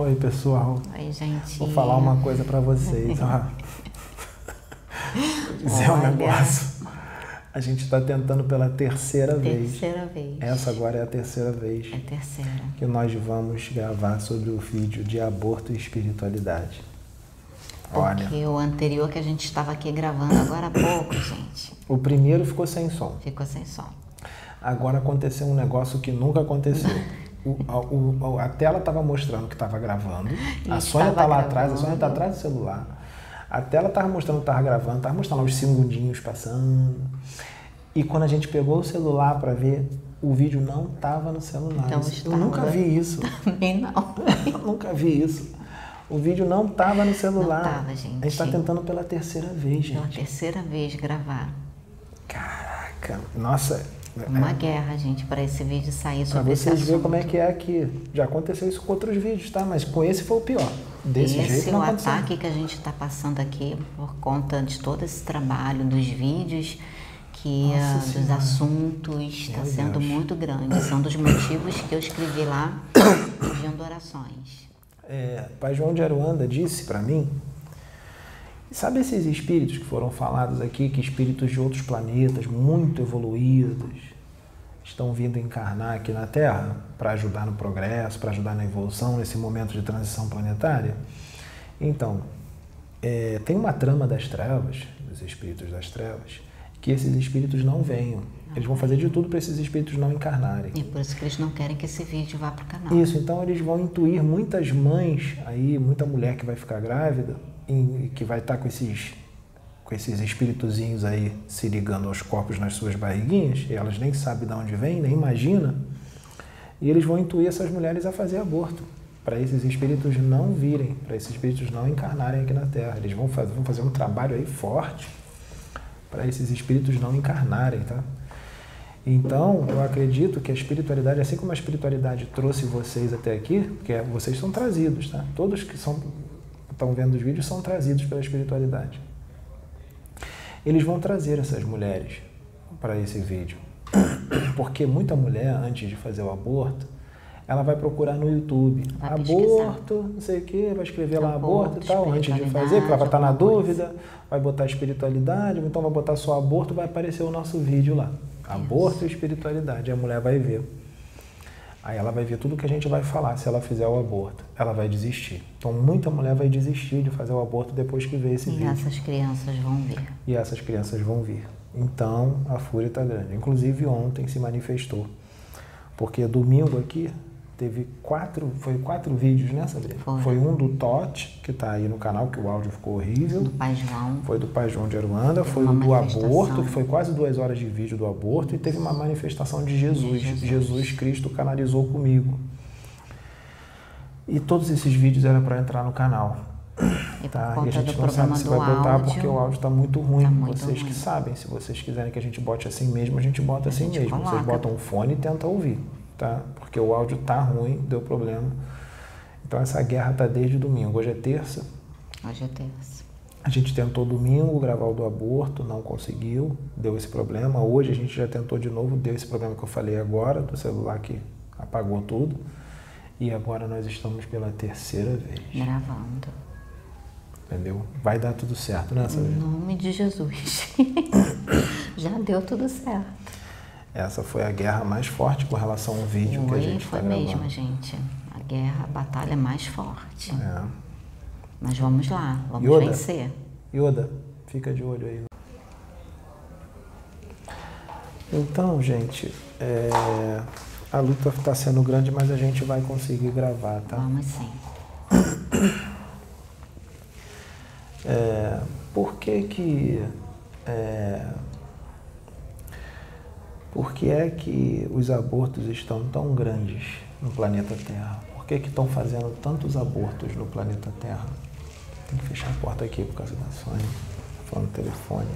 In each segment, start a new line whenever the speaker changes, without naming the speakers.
Oi, pessoal.
Oi, gente.
Vou falar uma coisa para vocês. dizer um
Olha.
negócio. A gente está tentando pela terceira, vez.
Terceira vez.
Essa agora é a terceira vez
É a terceira.
que nós vamos gravar sobre o vídeo de aborto e espiritualidade. Olha,
Porque o anterior que a gente estava aqui gravando agora há pouco, gente,
o primeiro ficou sem som.
ficou sem som.
Agora aconteceu um negócio que nunca aconteceu. O- a, o- a tela estava mostrando que estava gravando. A Sônia está
estava
lá atrás, a Sônia está atrás do celular. A tela estava mostrando que estava gravando, estava mostrando os segundinhos passando. E quando a gente pegou o celular para ver, o vídeo não estava no celular.
Então
Isso- Eu
estava.
nunca vi isso.
Também não.
Eu nunca vi isso. O vídeo não estava no celular.
Não tava, gente.
A gente está tentando pela terceira vez,
Pela
gente.
terceira vez gravar.
Caraca, nossa.
Uma guerra, gente, para esse vídeo sair sobre esse
vocês verem como é que é aqui. Já aconteceu isso com outros vídeos, tá? Mas com esse foi o pior. Desse
esse
jeito
é o
aconteceu.
ataque que a gente está passando aqui por conta de todo esse trabalho dos vídeos que
Nossa
ah, dos assuntos está sendo
Deus.
muito grande. São dos motivos que eu escrevi lá pedindo orações.
É, Pai João de Aruanda disse para mim, sabe esses espíritos que foram falados aqui, que espíritos de outros planetas muito evoluídos estão vindo encarnar aqui na Terra para ajudar no progresso, para ajudar na evolução nesse momento de transição planetária? Então, é, tem uma trama das trevas, dos espíritos das trevas, que esses espíritos não venham. Eles vão fazer de tudo para esses espíritos não encarnarem.
E por isso que eles não querem que esse vídeo vá para o canal.
Isso, então eles vão intuir muitas mães aí, muita mulher que vai ficar grávida, e que vai estar com esses, com esses espíritozinhos aí se ligando aos corpos nas suas barriguinhas, elas nem sabem de onde vem, nem imagina, e eles vão intuir essas mulheres a fazer aborto, para esses espíritos não virem, para esses espíritos não encarnarem aqui na Terra. Eles vão fazer, vão fazer um trabalho aí forte para esses espíritos não encarnarem, tá? Então, eu acredito que a espiritualidade, assim como a espiritualidade trouxe vocês até aqui, porque vocês são trazidos, tá? Todos que são, estão vendo os vídeos são trazidos pela espiritualidade. Eles vão trazer essas mulheres para esse vídeo. Porque muita mulher, antes de fazer o aborto, ela vai procurar no YouTube.
Vai
aborto, não sei o quê, vai escrever lá
Aborto,
e tal, antes de fazer, porque ela vai estar na
espiritualidade, alguma coisa.
dúvida, vai botar espiritualidade, então vai botar só aborto, vai aparecer o nosso vídeo lá. Aborto e espiritualidade. A mulher vai ver. Aí ela vai ver tudo que a gente vai falar se ela fizer o aborto. Ela vai desistir. Então muita mulher vai desistir de fazer o aborto depois que vê esse
E
vídeo.
essas crianças vão ver.
E essas crianças vão vir. Então a fúria está grande. Inclusive ontem se manifestou. Porque domingo aqui teve quatro, foi quatro vídeos, né, Sabrina?
Foi.
um do Tote, que está aí no canal, que o áudio ficou horrível.
Do Pai João.
Foi do Pai João de Aruanda,
Teve
foi o do aborto, que foi quase duas horas de vídeo do aborto, e teve uma manifestação de Jesus.
Jesus.
Jesus Cristo canalizou comigo. E todos esses vídeos eram para entrar no canal.
E
Tá? E a gente não sabe se vai botar
áudio.
porque o áudio está muito ruim.
Tá muito
vocês que
ruim.
sabem, se vocês quiserem que a gente bote assim mesmo, a gente bota assim
gente
mesmo. Vocês
coloca.
botam um fone e tentam ouvir, tá? Porque o áudio tá ruim, deu problema. Então essa guerra tá desde domingo. Hoje é terça.
Hoje é terça.
A gente tentou domingo gravar o do aborto, não conseguiu, deu esse problema. Hoje a gente já tentou de novo, deu esse problema que eu falei agora, do celular que apagou tudo. E agora nós estamos pela terceira vez,
Gravando.
entendeu? Vai dar tudo certo, né,
Em
Sabrina?
nome de Jesus. Já deu tudo certo.
Essa foi a guerra mais forte com relação ao vídeo que a gente está
foi
gravando.
mesmo, gente. A guerra, a batalha é mais forte.
É.
Mas vamos lá, vamos
Yoda.
vencer.
Yoda, fica de olho aí. Então, gente, é, a luta está sendo grande, mas a gente vai conseguir gravar, tá?
Vamos sim.
É, por que que é, por que é que os abortos estão tão grandes no planeta Terra? Por que que estão fazendo tantos abortos no planeta Terra? Tem que fechar a porta aqui por causa da Sônia. Tá Falando no telefone.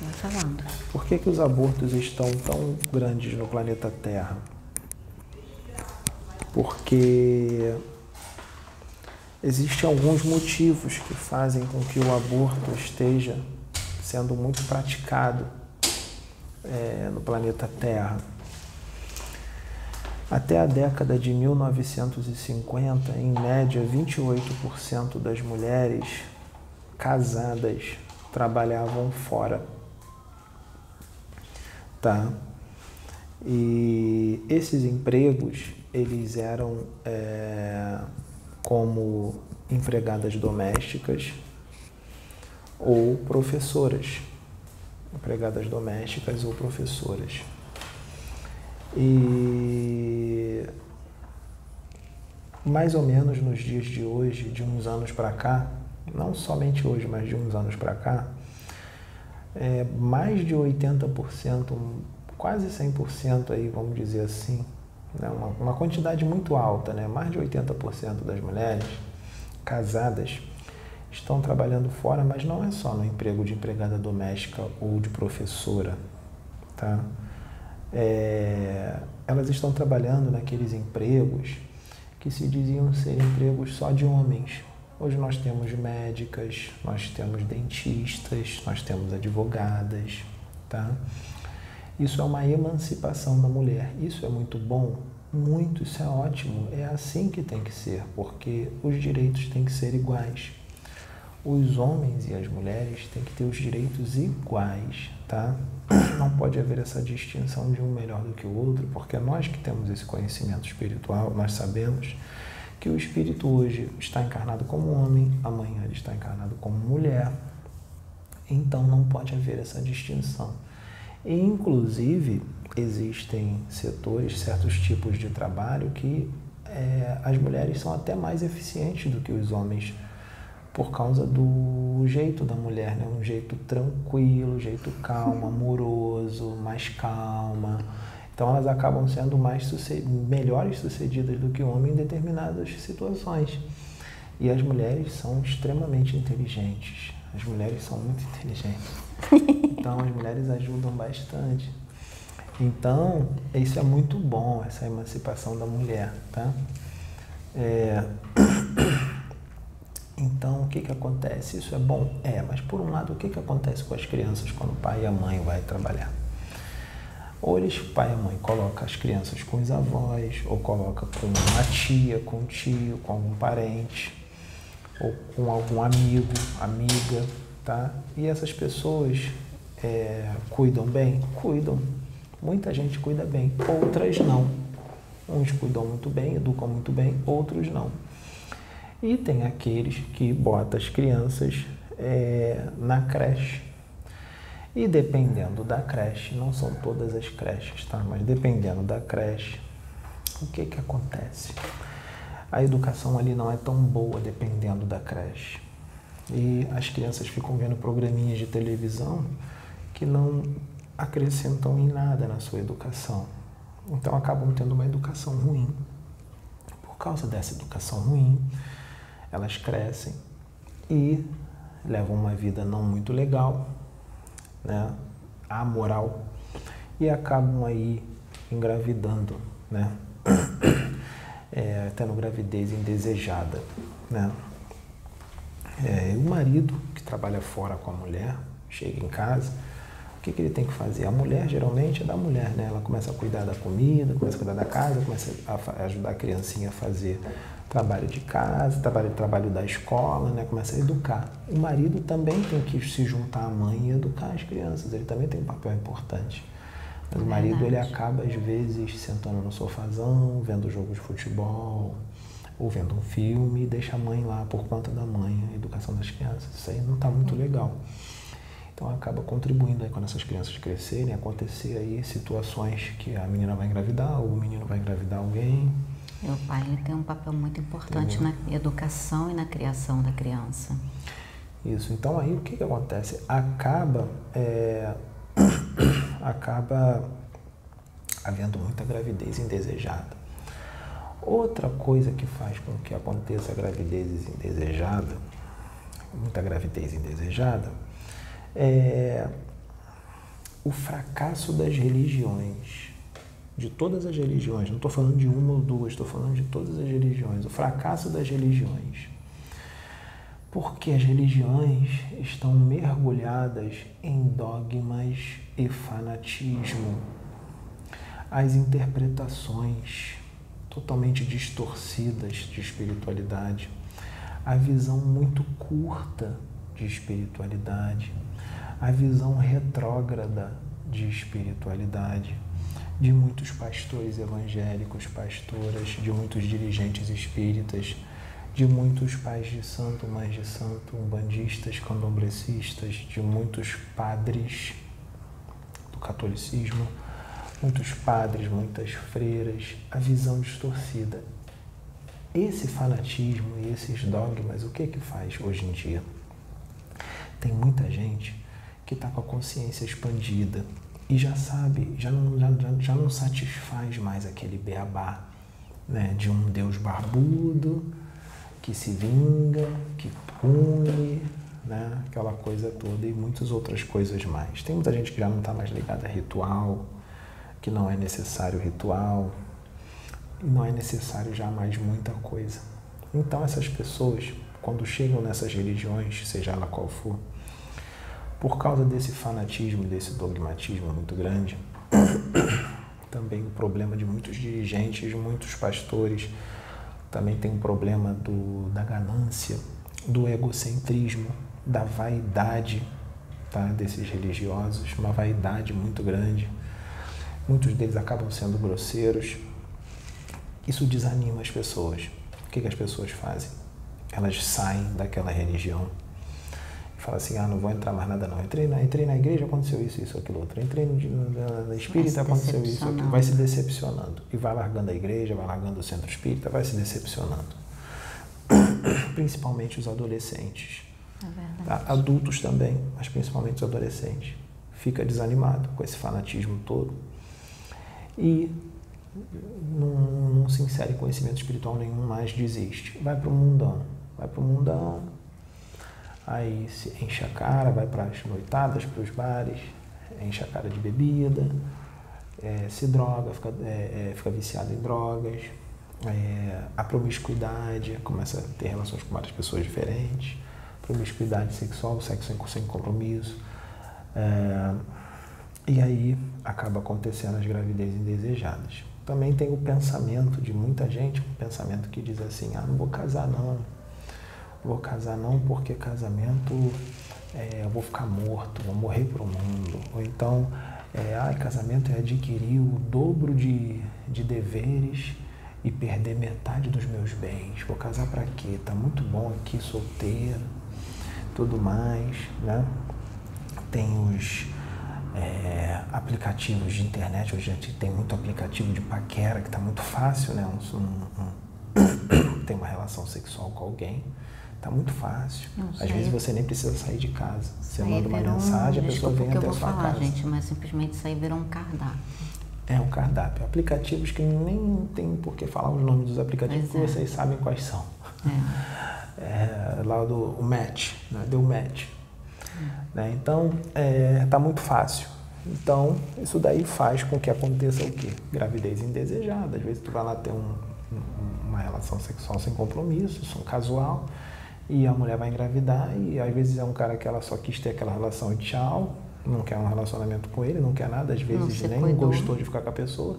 Vai falando.
Por que, que os abortos estão tão grandes no planeta Terra? Porque existem alguns motivos que fazem com que o aborto esteja sendo muito praticado é, no planeta Terra. Até a década de 1950, em média, 28% das mulheres casadas trabalhavam fora. Tá? E esses empregos, eles eram é, como empregadas domésticas ou professoras. Empregadas domésticas ou professoras. E mais ou menos nos dias de hoje, de uns anos para cá, não somente hoje, mas de uns anos para cá, é, mais de 80%, quase 100% aí, vamos dizer assim, né, uma, uma quantidade muito alta, né, mais de 80% das mulheres casadas estão trabalhando fora, mas não é só no emprego de empregada doméstica ou de professora, tá? É, elas estão trabalhando naqueles empregos que se diziam ser empregos só de homens. Hoje nós temos médicas, nós temos dentistas, nós temos advogadas, tá? Isso é uma emancipação da mulher. Isso é muito bom, muito, isso é ótimo. É assim que tem que ser, porque os direitos têm que ser iguais. Os homens e as mulheres têm que ter os direitos iguais, tá? Não pode haver essa distinção de um melhor do que o outro, porque nós que temos esse conhecimento espiritual, nós sabemos que o espírito hoje está encarnado como homem, amanhã ele está encarnado como mulher. Então não pode haver essa distinção. E, inclusive, existem setores, certos tipos de trabalho que é, as mulheres são até mais eficientes do que os homens por causa do jeito da mulher, né? Um jeito tranquilo, jeito calmo, amoroso, mais calma. Então elas acabam sendo mais suced melhores sucedidas do que o homem em determinadas situações. E as mulheres são extremamente inteligentes. As mulheres são muito inteligentes. Então as mulheres ajudam bastante. Então, isso é muito bom, essa emancipação da mulher, tá? É... Então, o que, que acontece? Isso é bom? É, mas por um lado, o que, que acontece com as crianças quando o pai e a mãe vai trabalhar? Ou eles, o pai e a mãe, colocam as crianças com os avós, ou coloca com uma tia, com um tio, com algum parente, ou com algum amigo, amiga, tá? E essas pessoas é, cuidam bem? Cuidam. Muita gente cuida bem, outras não. Uns cuidam muito bem, educam muito bem, outros não. E tem aqueles que botam as crianças é, na creche. E dependendo da creche, não são todas as creches, tá? Mas dependendo da creche, o que que acontece? A educação ali não é tão boa dependendo da creche. E as crianças ficam vendo programinhas de televisão que não acrescentam em nada na sua educação. Então acabam tendo uma educação ruim. Por causa dessa educação ruim, elas crescem e levam uma vida não muito legal, né, amoral, e acabam aí engravidando, né, é, tendo gravidez indesejada, né. É, o marido que trabalha fora com a mulher chega em casa, o que, que ele tem que fazer? A mulher geralmente é da mulher, né? Ela começa a cuidar da comida, começa a cuidar da casa, começa a ajudar a criancinha a fazer trabalho de casa, trabalho, trabalho da escola, né? começa a educar. O marido também tem que se juntar à mãe e educar as crianças, ele também tem um papel importante. Mas é o marido ele acaba às vezes sentando no sofazão, vendo jogo de futebol, ou vendo um filme e deixa a mãe lá por conta da mãe, a educação das crianças. Isso aí não está muito legal. Então acaba contribuindo aí quando essas crianças crescerem, acontecer aí situações que a menina vai engravidar ou o menino vai engravidar alguém
o pai ele tem um papel muito importante na educação e na criação da criança.
Isso. Então aí o que, que acontece? Acaba é, acaba havendo muita gravidez indesejada. Outra coisa que faz com que aconteça gravidez indesejada, muita gravidez indesejada, é o fracasso das religiões de todas as religiões, não estou falando de uma ou duas, estou falando de todas as religiões, o fracasso das religiões. Porque as religiões estão mergulhadas em dogmas e fanatismo. As interpretações totalmente distorcidas de espiritualidade, a visão muito curta de espiritualidade, a visão retrógrada de espiritualidade de muitos pastores evangélicos, pastoras, de muitos dirigentes espíritas, de muitos pais de santo, mães de santo, umbandistas, candomblecistas, de muitos padres do catolicismo, muitos padres, muitas freiras, a visão distorcida. Esse fanatismo e esses dogmas, o que é que faz hoje em dia? Tem muita gente que está com a consciência expandida e já sabe, já não, já, já não satisfaz mais aquele beabá né, de um Deus barbudo que se vinga, que pune, né, aquela coisa toda e muitas outras coisas mais. Tem muita gente que já não está mais ligada a ritual, que não é necessário ritual, e não é necessário já mais muita coisa. Então essas pessoas, quando chegam nessas religiões, seja ela qual for, por causa desse fanatismo, desse dogmatismo muito grande, também o problema de muitos dirigentes, muitos pastores, também tem um problema do, da ganância, do egocentrismo, da vaidade tá, desses religiosos, uma vaidade muito grande Muitos deles acabam sendo grosseiros. Isso desanima as pessoas. O que, que as pessoas fazem? Elas saem daquela religião falam assim: ah, não vou entrar mais nada, não. Entrei na, entrei na igreja, aconteceu isso, isso, aquilo outro. Entrei no, na, na espírita, aconteceu isso, aquilo. Vai se decepcionando. E vai largando a igreja, vai largando o centro espírita, vai se decepcionando. Principalmente os adolescentes. É tá? Adultos também, mas principalmente os adolescentes. Fica desanimado com esse fanatismo todo e não, não se insere conhecimento espiritual nenhum mais, desiste. Vai para o mundão, vai para o mundão, aí se enche a cara, vai para as noitadas, para os bares, enche a cara de bebida, é, se droga, fica, é, é, fica viciado em drogas, é, a promiscuidade, começa a ter relações com várias pessoas diferentes, promiscuidade sexual, sexo sem compromisso. É, e aí acaba acontecendo as gravidezes indesejadas. Também tem o pensamento de muita gente, um pensamento que diz assim, ah, não vou casar não, vou casar não porque casamento é, eu vou ficar morto, vou morrer para o mundo. Ou então, é, ah, casamento é adquirir o dobro de, de deveres e perder metade dos meus bens. Vou casar para quê? Tá muito bom aqui, solteiro, tudo mais, né? Tem os é, aplicativos de internet. Hoje a gente tem muito aplicativo de paquera que está muito fácil, né? Um, um, um, tem uma relação sexual com alguém. Está muito fácil. Às vezes você nem precisa sair de casa. Você manda uma mensagem, a pessoa vem até a sua
falar,
casa.
gente, mas simplesmente isso aí virou um cardápio.
É um cardápio. Aplicativos que nem tem por que falar os nomes dos aplicativos, porque é. vocês sabem quais são. É. é lá do o Match, né? deu Match. Né? Então, está é, tá muito fácil. Então, isso daí faz com que aconteça o quê? Gravidez indesejada. Às vezes tu vai lá ter um, uma relação sexual sem compromisso, som casual, e a mulher vai engravidar, e às vezes é um cara que ela só quis ter aquela relação e tchau, não quer um relacionamento com ele, não quer nada, às vezes nem cuidou. gostou de ficar com a pessoa.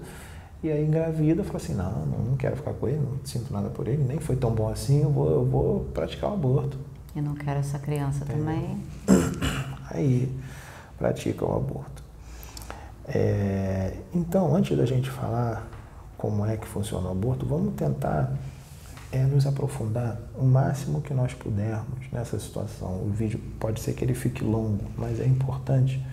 E aí engravida, fala assim, não, não quero ficar com ele, não sinto nada por ele, nem foi tão bom assim, eu vou, eu vou praticar o aborto.
Eu não quero essa criança é. também.
Aí pratica o aborto. É, então, antes da gente falar como é que funciona o aborto, vamos tentar é, nos aprofundar o máximo que nós pudermos nessa situação. O vídeo pode ser que ele fique longo, mas é importante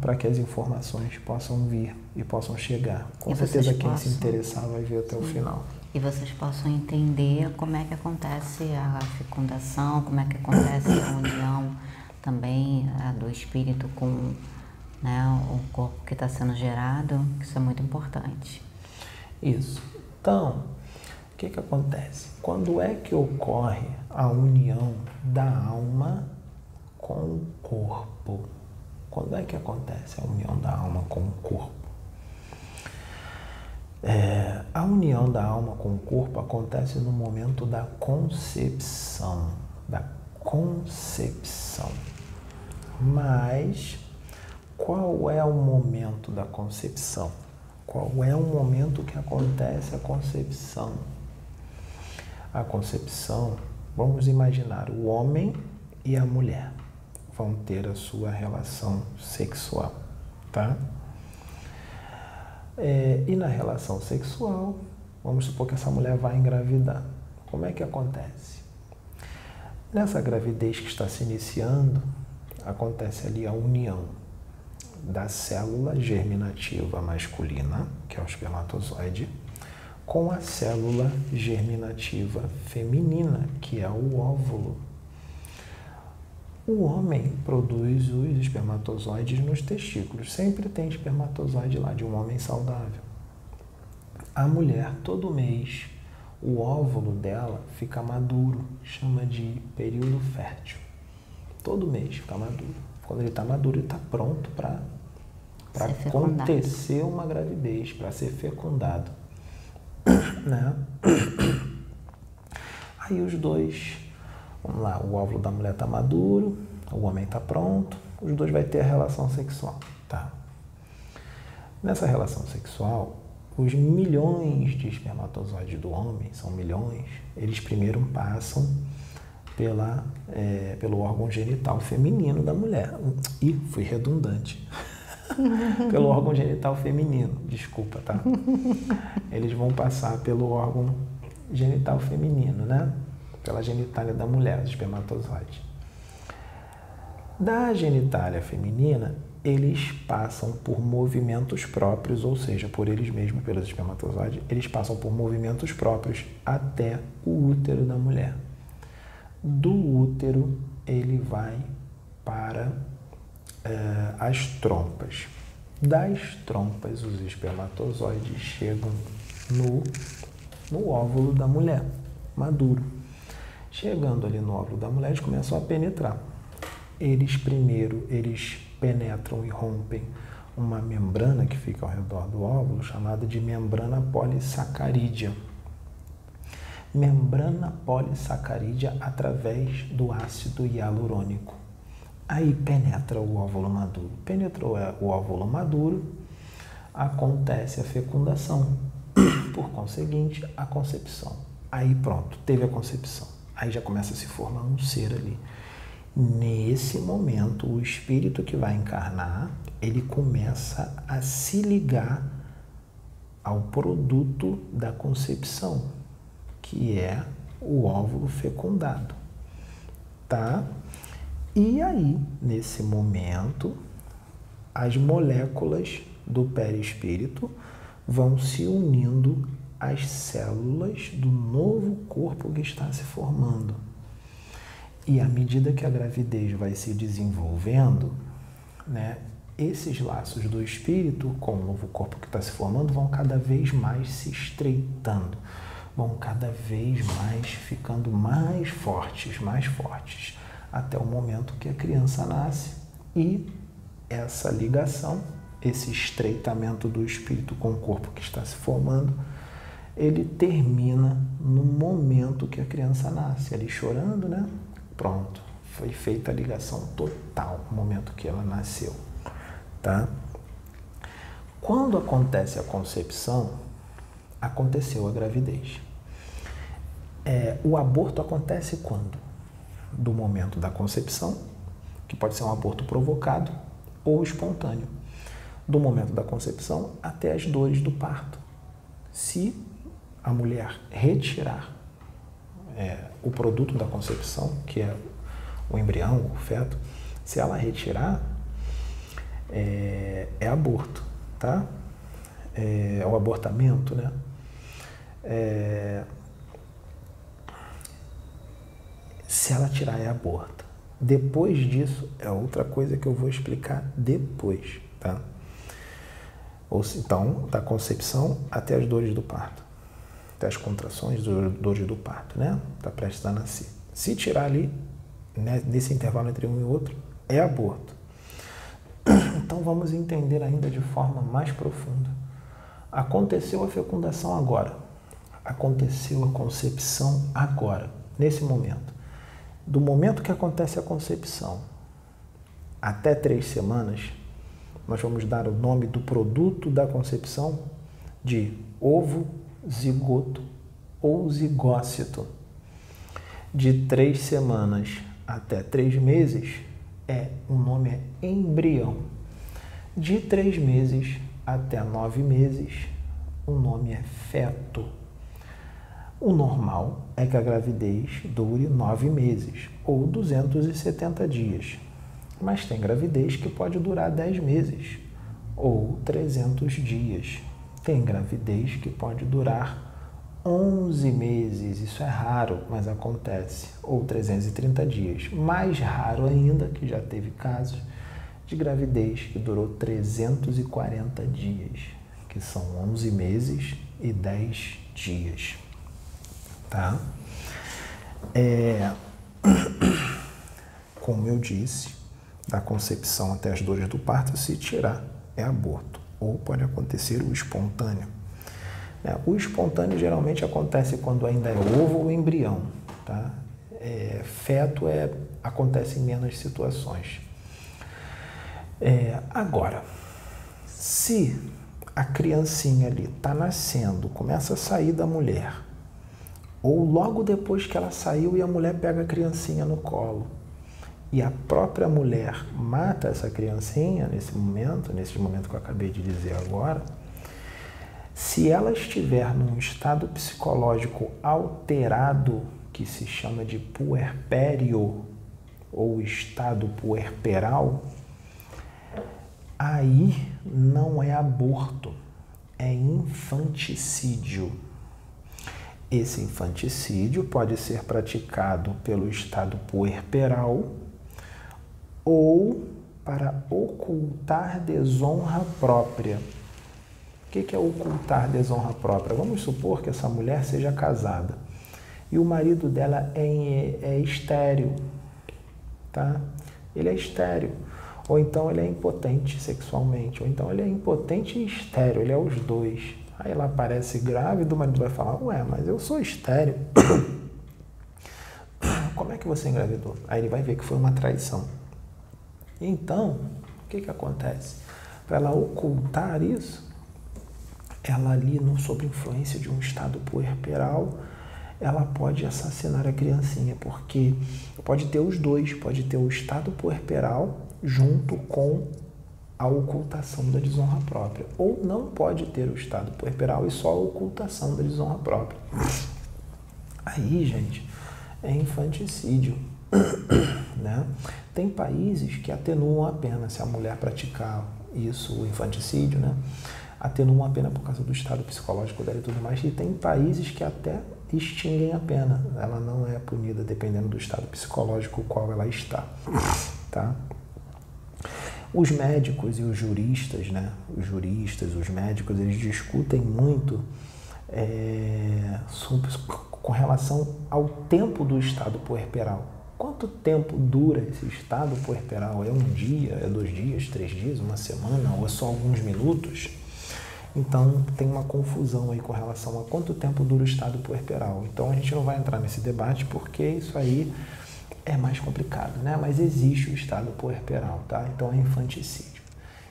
para que as informações possam vir e possam chegar. Com e certeza quem possam... se interessar vai ver até Sim. o final
e vocês possam entender como é que acontece a fecundação, como é que acontece a união também a do espírito com né, o corpo que está sendo gerado, isso é muito importante.
Isso. Então, que, que acontece? Quando é que ocorre a união da alma com o corpo? Quando é que acontece a união da alma com o corpo? É, a união da alma com o corpo acontece no momento da concepção, da concepção. Mas qual é o momento da concepção? Qual é o momento que acontece a concepção? A concepção, vamos imaginar o homem e a mulher vão ter a sua relação sexual, tá? É, e na relação sexual, vamos supor que essa mulher vai engravidar. Como é que acontece? Nessa gravidez que está se iniciando, acontece ali a união da célula germinativa masculina, que é o espermatozoide, com a célula germinativa feminina, que é o óvulo. O homem produz os espermatozoides nos testículos. Sempre tem espermatozoide lá de um homem saudável. A mulher, todo mês, o óvulo dela fica maduro, chama de período fértil. Todo mês fica maduro. Quando ele está maduro, ele está pronto para acontecer uma gravidez, para ser fecundado. né? Aí os dois Vamos lá, o óvulo da mulher está maduro, o homem está pronto, os dois vai ter a relação sexual, tá? Nessa relação sexual, os milhões de espermatozoides do homem, são milhões, eles primeiro passam pela, é, pelo órgão genital feminino da mulher. Ih, fui redundante. pelo órgão genital feminino, desculpa, tá? Eles vão passar pelo órgão genital feminino, né? pela genitália da mulher, os espermatozoides. Da genitália feminina, eles passam por movimentos próprios, ou seja, por eles mesmos, pelos espermatozoides, eles passam por movimentos próprios até o útero da mulher. Do útero, ele vai para eh, as trompas. Das trompas, os espermatozoides chegam no, no óvulo da mulher, maduro. Chegando ali no óvulo da mulher, eles começam a penetrar. Eles primeiro, eles penetram e rompem uma membrana que fica ao redor do óvulo, chamada de membrana polissacarídea. Membrana polissacarídea através do ácido hialurônico. Aí penetra o óvulo maduro. Penetrou o óvulo maduro, acontece a fecundação. Por conseguinte, a concepção. Aí pronto, teve a concepção. Aí já começa a se formar um ser ali. Nesse momento, o espírito que vai encarnar, ele começa a se ligar ao produto da concepção, que é o óvulo fecundado. Tá? E aí, nesse momento, as moléculas do perispírito vão se unindo as células do novo corpo que está se formando. E à medida que a gravidez vai se desenvolvendo, né, esses laços do espírito com o novo corpo que está se formando vão cada vez mais se estreitando, vão cada vez mais ficando mais fortes, mais fortes, até o momento que a criança nasce e essa ligação, esse estreitamento do espírito com o corpo que está se formando, ele termina no momento que a criança nasce, ali chorando, né? Pronto, foi feita a ligação total no momento que ela nasceu, tá? Quando acontece a concepção, aconteceu a gravidez. É, o aborto acontece quando? Do momento da concepção, que pode ser um aborto provocado ou espontâneo. Do momento da concepção até as dores do parto. Se a mulher retirar é, o produto da concepção, que é o embrião, o feto, se ela retirar, é, é aborto, tá? É, é, o abortamento, né? É, se ela tirar, é aborto. Depois disso, é outra coisa que eu vou explicar depois, tá? Ou, então, da concepção até as dores do parto das contrações, dores do parto, né? Está prestes a nascer. Se tirar ali, né, nesse intervalo entre um e outro, é aborto. Então vamos entender ainda de forma mais profunda. Aconteceu a fecundação agora. Aconteceu a concepção agora, nesse momento. Do momento que acontece a concepção até três semanas, nós vamos dar o nome do produto da concepção de ovo, zigoto ou zigócito. De três semanas até três meses, é o nome é embrião. De três meses até nove meses, o nome é feto. O normal é que a gravidez dure nove meses ou 270 dias, mas tem gravidez que pode durar 10 meses ou 300 dias. Tem gravidez que pode durar 11 meses, isso é raro, mas acontece, ou 330 dias. Mais raro ainda, que já teve casos de gravidez que durou 340 dias, que são 11 meses e 10 dias. Tá? É... Como eu disse, da concepção até as dores do parto, se tirar é aborto, ou pode acontecer o espontâneo. É, o espontâneo geralmente acontece quando ainda é ovo ou embrião. Tá? É, feto é, acontece em menos situações. É, agora, se a criancinha ali está nascendo, começa a sair da mulher, ou logo depois que ela saiu e a mulher pega a criancinha no colo, e a própria mulher mata essa criancinha nesse momento, nesse momento que eu acabei de dizer agora, se ela estiver num estado psicológico alterado, que se chama de puerpério ou estado puerperal, aí não é aborto, é infanticídio. Esse infanticídio pode ser praticado pelo estado puerperal ou para ocultar desonra própria. O que é ocultar desonra própria? Vamos supor que essa mulher seja casada e o marido dela é, é estéreo, tá? Ele é estéreo. Ou então ele é impotente sexualmente, ou então ele é impotente e estéreo, ele é os dois. Aí ela aparece grávida, o marido vai falar, ué, mas eu sou estéreo. Como é que você engravidou? Aí ele vai ver que foi uma traição. Então, o que, que acontece? Para ela ocultar isso, ela ali, não sob influência de um estado puerperal, ela pode assassinar a criancinha, porque pode ter os dois, pode ter o estado puerperal junto com a ocultação da desonra própria, ou não pode ter o estado puerperal e só a ocultação da desonra própria. Aí, gente, é infanticídio. Né? Tem países que atenuam a pena se a mulher praticar isso, o infanticídio, né? atenuam a pena por causa do estado psicológico dela e tudo mais, e tem países que até extinguem a pena, ela não é punida dependendo do estado psicológico qual ela está. Tá? Os médicos e os juristas, né? os juristas, os médicos, eles discutem muito é, com relação ao tempo do estado puerperal. Quanto tempo dura esse estado puerperal? É um dia, é dois dias, três dias, uma semana ou é só alguns minutos? Então tem uma confusão aí com relação a quanto tempo dura o estado puerperal. Então a gente não vai entrar nesse debate porque isso aí é mais complicado, né? Mas existe o estado puerperal, tá? Então é infanticídio.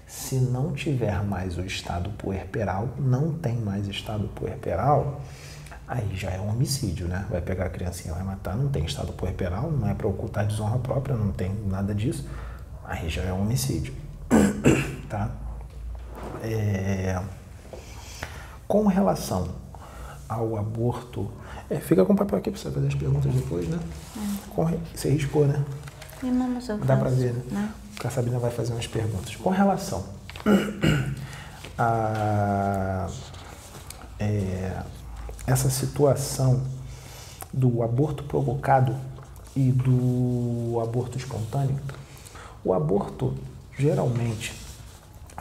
Se não tiver mais o estado puerperal, não tem mais estado puerperal, aí já é um homicídio, né? Vai pegar a criancinha, vai matar, não tem estado puerperal, não é para ocultar desonra própria, não tem nada disso, aí já é um homicídio, tá? É... Com relação ao aborto, é, fica com o papel aqui para você fazer as perguntas depois, né? É. Com... Você riscou, né? Dá para ver, né? né? A Sabina vai fazer umas perguntas. Com relação a é, essa situação do aborto provocado e do aborto espontâneo, o aborto geralmente,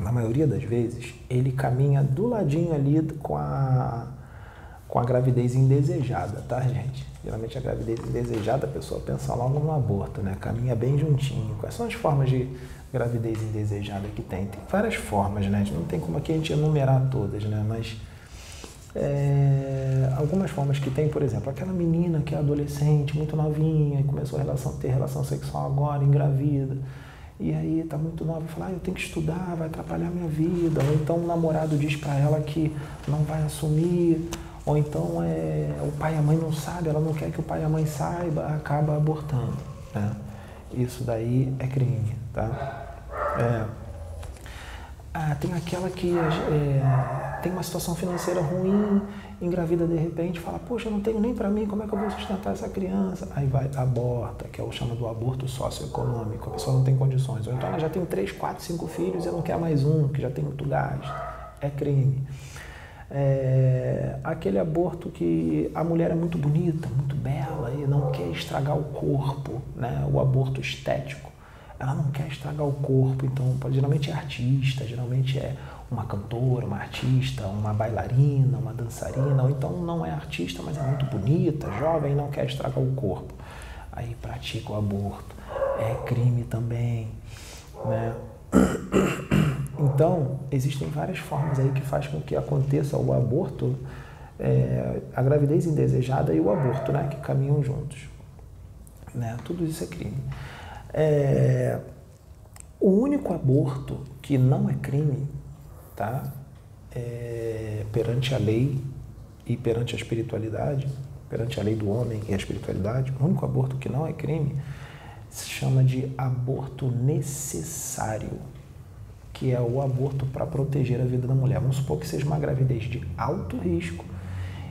na maioria das vezes, ele caminha do ladinho ali com a, com a gravidez indesejada, tá, gente? Geralmente a gravidez indesejada, a pessoa pensa logo no aborto, né? Caminha bem juntinho. Quais são as formas de gravidez indesejada que tem? Tem várias formas, né? Não tem como aqui a gente enumerar todas, né? Mas é, algumas formas que tem, por exemplo, aquela menina que é adolescente, muito novinha, começou a relação, ter relação sexual agora, engravida, e aí tá muito nova fala, ah, eu tenho que estudar, vai atrapalhar minha vida. Ou então o namorado diz para ela que não vai assumir, ou então é, o pai e a mãe não sabem, ela não quer que o pai e a mãe saiba, acaba abortando. Né? Isso daí é crime, tá? É, ah, tem aquela que é, tem uma situação financeira ruim, engravida de repente, fala, poxa, eu não tenho nem para mim, como é que eu vou sustentar essa criança? Aí vai, aborta, que é o chama do aborto socioeconômico, a pessoa não tem condições. Ou então ela já tem três, quatro, cinco filhos e não quer mais um, que já tem muito gasto. É crime. É, aquele aborto que a mulher é muito bonita, muito bela e não quer estragar o corpo, né? o aborto estético ela não quer estragar o corpo, então geralmente é artista, geralmente é uma cantora, uma artista, uma bailarina, uma dançarina, ou então não é artista, mas é muito bonita, jovem e não quer estragar o corpo. Aí pratica o aborto. É crime também, né? Então, existem várias formas aí que faz com que aconteça o aborto, é, a gravidez indesejada e o aborto, né? Que caminham juntos. Né? Tudo isso é crime. É, o único aborto que não é crime, tá? É, perante a lei e perante a espiritualidade, perante a lei do homem e a espiritualidade, o único aborto que não é crime se chama de aborto necessário, que é o aborto para proteger a vida da mulher. Vamos supor que seja uma gravidez de alto risco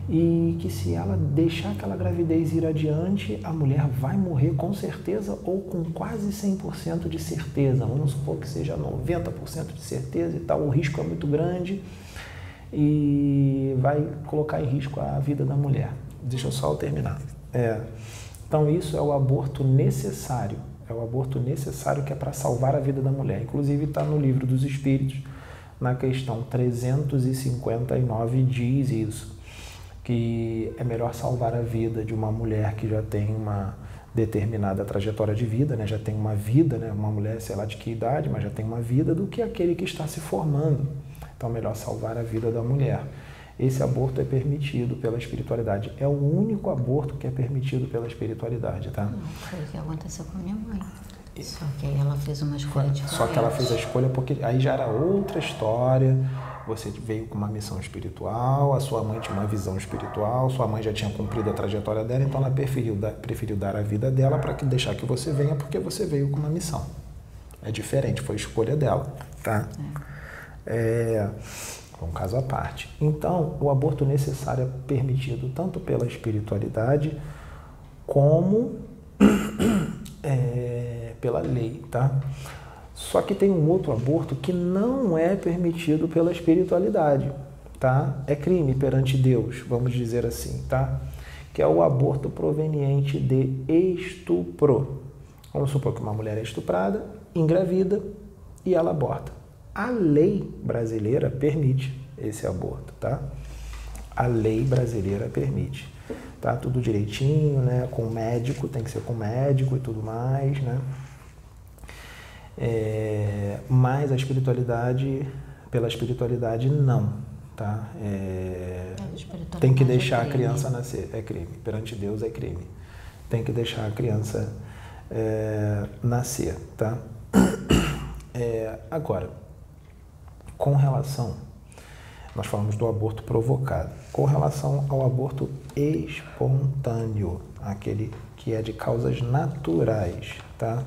e que se ela deixar aquela gravidez ir adiante, a mulher vai morrer com certeza ou com quase 100% de certeza. Vamos supor que seja 90% de certeza e tal, o risco é muito grande e vai colocar em risco a vida da mulher. Deixa eu só terminar. É. Então isso é o aborto necessário. É o aborto necessário que é para salvar a vida da mulher. Inclusive está no livro dos Espíritos, na questão 359 diz isso que é melhor salvar a vida de uma mulher que já tem uma determinada trajetória de vida, né? já tem uma vida, né? uma mulher, sei lá de que idade, mas já tem uma vida, do que aquele que está se formando. Então, é melhor salvar a vida da mulher. Esse aborto é permitido pela espiritualidade. É o único aborto que é permitido pela espiritualidade, tá?
Não, foi o que aconteceu com a minha mãe. Só que aí ela fez uma escolha diferente.
Só que ela fez a escolha porque aí já era outra história você veio com uma missão espiritual, a sua mãe tinha uma visão espiritual, sua mãe já tinha cumprido a trajetória dela, então ela preferiu dar, preferiu dar a vida dela para deixar que você venha, porque você veio com uma missão. É diferente, foi escolha dela, tá? É, é um caso à parte. Então, o aborto necessário é permitido tanto pela espiritualidade como é, pela lei, tá? Só que tem um outro aborto que não é permitido pela espiritualidade, tá? É crime perante Deus, vamos dizer assim, tá? Que é o aborto proveniente de estupro. Vamos supor que uma mulher é estuprada, engravida e ela aborta. A lei brasileira permite esse aborto, tá? A lei brasileira permite. Tá tudo direitinho, né? Com médico, tem que ser com médico e tudo mais, né? É, mas a espiritualidade, pela espiritualidade, não. Tá? É, tem que deixar é a criança nascer. É crime. Perante Deus é crime. Tem que deixar a criança é, nascer. Tá? É, agora, com relação, nós falamos do aborto provocado. Com relação ao aborto espontâneo, aquele que é de causas naturais, tá?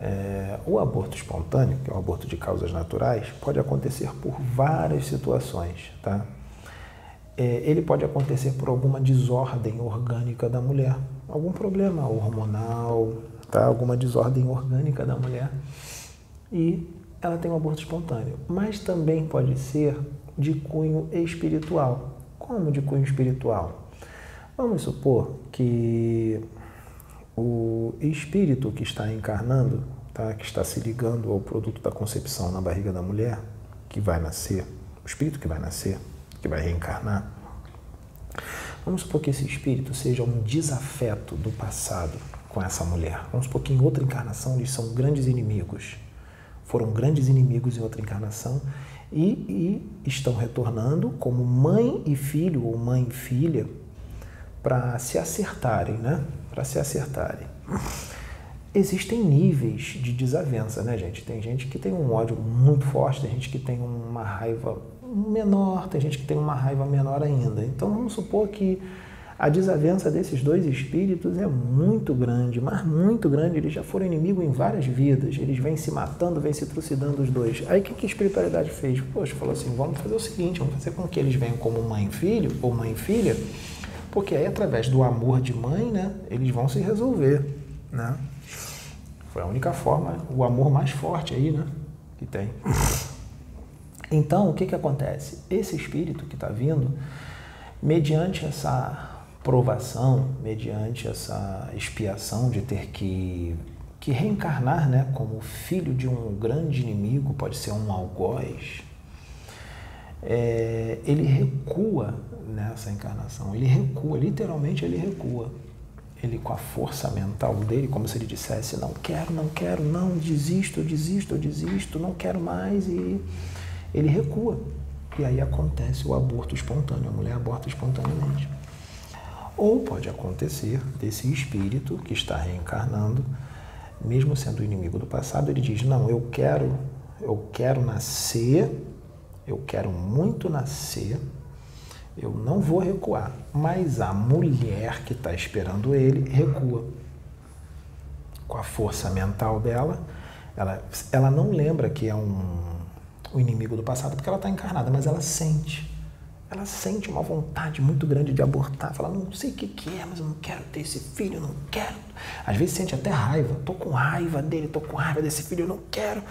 É, o aborto espontâneo, que é o aborto de causas naturais, pode acontecer por várias situações. Tá? É, ele pode acontecer por alguma desordem orgânica da mulher, algum problema hormonal, tá? alguma desordem orgânica da mulher, e ela tem um aborto espontâneo. Mas também pode ser de cunho espiritual. Como de cunho espiritual? Vamos supor que o espírito que está encarnando, tá, que está se ligando ao produto da concepção na barriga da mulher, que vai nascer, o espírito que vai nascer, que vai reencarnar, vamos supor que esse espírito seja um desafeto do passado com essa mulher. Vamos supor que em outra encarnação eles são grandes inimigos, foram grandes inimigos em outra encarnação e, e estão retornando como mãe e filho ou mãe e filha para se acertarem, né? Para se acertarem. existem níveis de desavença, né, gente? Tem gente que tem um ódio muito forte, tem gente que tem uma raiva menor, tem gente que tem uma raiva menor ainda. Então vamos supor que a desavença desses dois espíritos é muito grande, mas muito grande. Eles já foram inimigos em várias vidas. Eles vêm se matando, vêm se trucidando os dois. Aí o que, que a espiritualidade fez? Poxa, falou assim: vamos fazer o seguinte, vamos fazer com que eles venham como mãe e filho, ou mãe e filha, porque aí através do amor de mãe, né, eles vão se resolver, né? Foi a única forma, o amor mais forte aí, né, que tem. Então, o que que acontece? Esse espírito que está vindo, mediante essa provação, mediante essa expiação de ter que, que reencarnar né, como filho de um grande inimigo, pode ser um algoz, é, ele recua nessa encarnação, ele recua, literalmente ele recua. Ele com a força mental dele, como se ele dissesse, não quero, não quero, não, desisto, desisto, desisto, não quero mais, e ele recua. E aí acontece o aborto espontâneo, a mulher aborta espontaneamente. Ou pode acontecer desse espírito que está reencarnando, mesmo sendo inimigo do passado, ele diz: "Não, eu quero, eu quero nascer, eu quero muito nascer, eu não vou recuar". Mas a mulher que está esperando ele recua. Com a força mental dela, ela, ela não lembra que é um, um inimigo do passado porque ela está encarnada, mas ela sente ela sente uma vontade muito grande de abortar, fala, não sei o que, que é, mas eu não quero ter esse filho, não quero. Às vezes sente até raiva, tô com raiva dele, tô com raiva desse filho, eu não quero.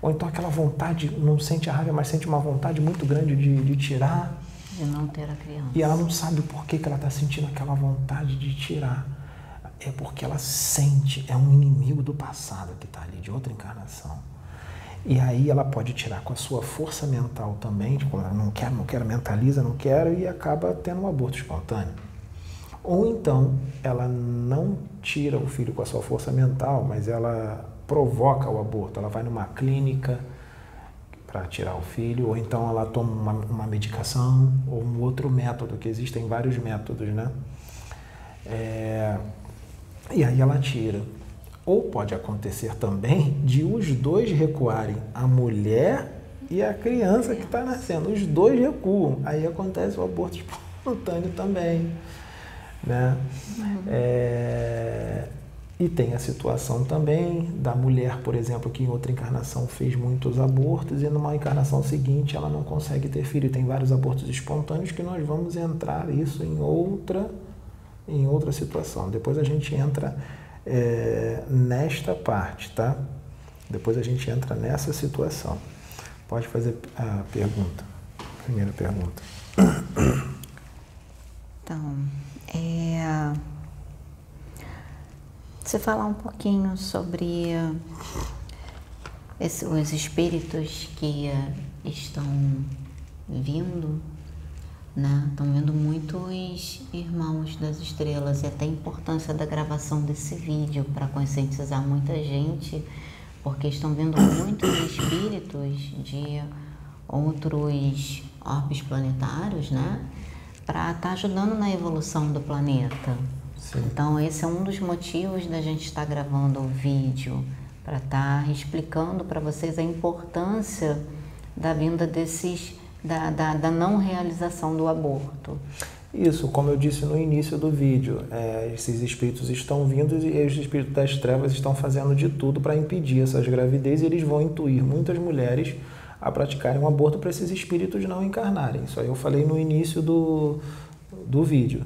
Ou então aquela vontade, não sente a raiva, mas sente uma vontade muito grande de, de tirar.
De não ter a criança.
E ela não sabe por que, que ela está sentindo aquela vontade de tirar. É porque ela sente, é um inimigo do passado que está ali, de outra encarnação. E aí ela pode tirar com a sua força mental também, tipo, não quero, não quero, mentaliza, não quero, e acaba tendo um aborto espontâneo. Ou então ela não tira o filho com a sua força mental, mas ela provoca o aborto. Ela vai numa clínica para tirar o filho, ou então ela toma uma, uma, medicação, ou um outro método, que existem vários métodos, né? É, e aí ela tira. Ou pode acontecer também de os dois recuarem, a mulher e a criança que está nascendo. Os dois recuam. Aí acontece o aborto espontâneo também. Né? É... E tem a situação também da mulher, por exemplo, que em outra encarnação fez muitos abortos e numa encarnação seguinte ela não consegue ter filho. Tem vários abortos espontâneos que nós vamos entrar isso em outra, em outra situação. Depois a gente entra é, nesta parte, tá? Depois a gente entra nessa situação. Pode fazer a pergunta. Primeira pergunta.
Então, é, você falar um pouquinho sobre esse, os espíritos que estão vindo né? Estão vendo muitos irmãos das estrelas e até a importância da gravação desse vídeo para conscientizar muita gente, porque estão vendo muitos espíritos de outros orbes planetários, né? Para estar tá ajudando na evolução do planeta. Sim. Então, esse é um dos motivos da gente estar tá gravando o vídeo, para estar tá explicando para vocês a importância da vinda desses da, da, da não realização do aborto.
Isso, como eu disse no início do vídeo, é, esses espíritos estão vindo e os espíritos das trevas estão fazendo de tudo para impedir essas gravidez e eles vão intuir muitas mulheres a praticarem um aborto para esses espíritos não encarnarem. Isso aí eu falei no início do, do vídeo.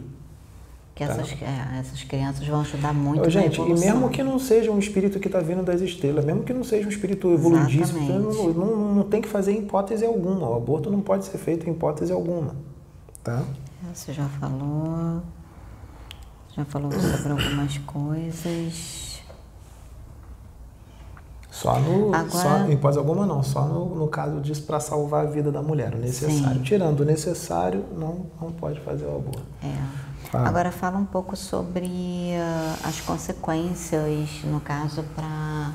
Que tá. essas, é, essas crianças vão ajudar muito
Ô, Gente, e mesmo que não seja um espírito que está vindo das estrelas, mesmo que não seja um espírito evoludíssimo, não, não, não, tem que fazer hipótese alguma. O aborto não pode ser feito em hipótese alguma. Tá?
Você já falou, já falou sobre algumas coisas.
Só no. Agora... Só, em hipótese alguma, não. Só no, no caso disso para salvar a vida da mulher, o necessário. Sim. Tirando o necessário, não, não pode fazer o aborto.
É. Ah. Agora fala um pouco sobre uh, as consequências, no caso, para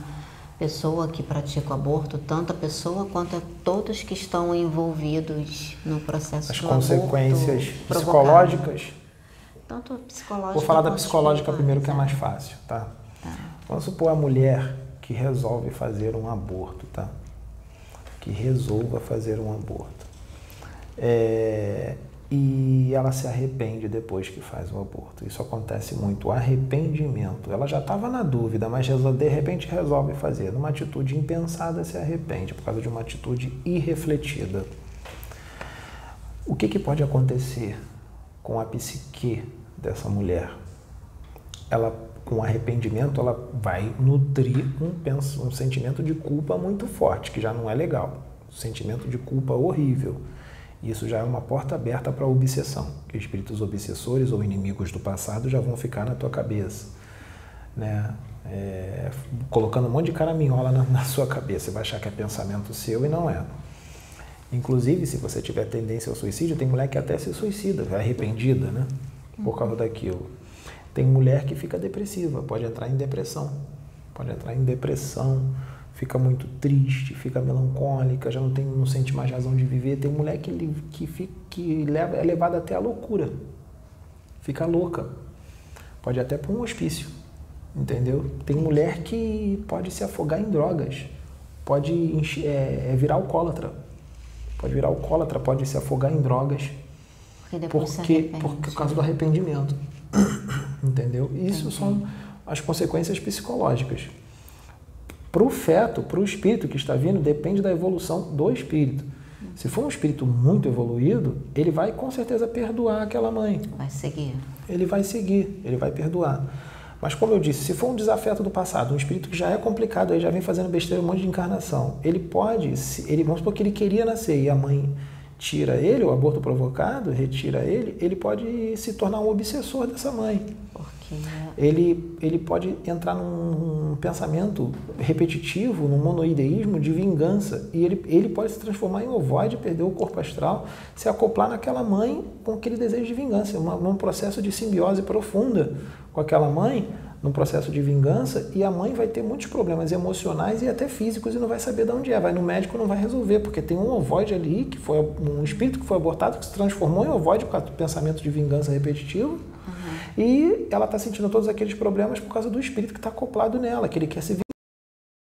pessoa que pratica o aborto, tanto a pessoa quanto a todos que estão envolvidos no processo
as do consequências psicológicas.
Tanto psicológica.
Vou falar da psicológica primeiro, que é mais fácil, tá? tá? Vamos supor a mulher que resolve fazer um aborto, tá? Que resolva fazer um aborto. É, e ela se arrepende depois que faz o aborto. Isso acontece muito, o arrependimento. Ela já estava na dúvida, mas de repente resolve fazer. Numa atitude impensada, se arrepende por causa de uma atitude irrefletida. O que, que pode acontecer com a psique dessa mulher? Ela, com arrependimento, ela vai nutrir um, um sentimento de culpa muito forte, que já não é legal. Sentimento de culpa horrível isso já é uma porta aberta para a obsessão, que espíritos obsessores ou inimigos do passado já vão ficar na tua cabeça, né? É, colocando um monte de caraminhola na, na sua cabeça. Você vai achar que é pensamento seu e não é. Inclusive, se você tiver tendência ao suicídio, tem mulher que até se suicida, vai arrependida, né? Por causa daquilo. Tem mulher que fica depressiva, pode entrar em depressão. Pode entrar em depressão fica muito triste, fica melancólica, já não, tem, não sente mais razão de viver. Tem mulher que, que, fica, que leva, é levada até a loucura, fica louca, pode até para um hospício, entendeu? Tem mulher que pode se afogar em drogas, pode é, é virar alcoólatra, pode virar alcoólatra, pode se afogar em drogas, porque, porque, por causa do arrependimento, entendeu? Isso Entendi. são as consequências psicológicas. Para o feto, para o espírito que está vindo, depende da evolução do espírito. Se for um espírito muito evoluído, ele vai com certeza perdoar aquela mãe.
Vai seguir.
Ele vai seguir, ele vai perdoar. Mas como eu disse, se for um desafeto do passado, um espírito que já é complicado, aí já vem fazendo besteira um monte de encarnação, ele pode, ele, vamos supor que ele queria nascer e a mãe tira ele, o aborto provocado, retira ele, ele pode se tornar um obsessor dessa mãe. Ele, ele pode entrar num pensamento repetitivo, num monoideísmo de vingança. E ele, ele pode se transformar em ovoide, perder o corpo astral, se acoplar naquela mãe com aquele desejo de vingança, uma, num processo de simbiose profunda com aquela mãe, num processo de vingança, e a mãe vai ter muitos problemas emocionais e até físicos e não vai saber de onde é. Vai no médico não vai resolver, porque tem um ovoide ali, que foi um espírito que foi abortado, que se transformou em ovoide com pensamento de vingança repetitivo e ela está sentindo todos aqueles problemas por causa do espírito que está acoplado nela, que ele quer se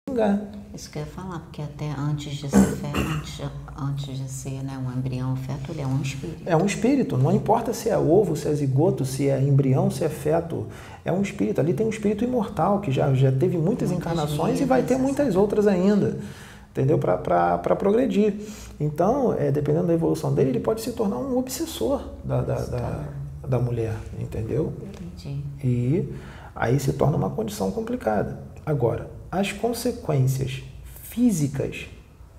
vingar.
Isso que eu ia falar, porque até antes de ser feto, antes, de ser né, um embrião feto, ele é um espírito.
É um espírito, não importa se é ovo, se é zigoto, se é embrião, se é feto, é um espírito. Ali tem um espírito imortal que já, já teve muitas, muitas encarnações vidas, e vai ter muitas outras ainda entendeu? Para progredir. Então, é, dependendo da evolução dele, ele pode se tornar um obsessor da, da, da, da mulher, entendeu? Entendi. E aí se torna uma condição complicada. Agora, as consequências físicas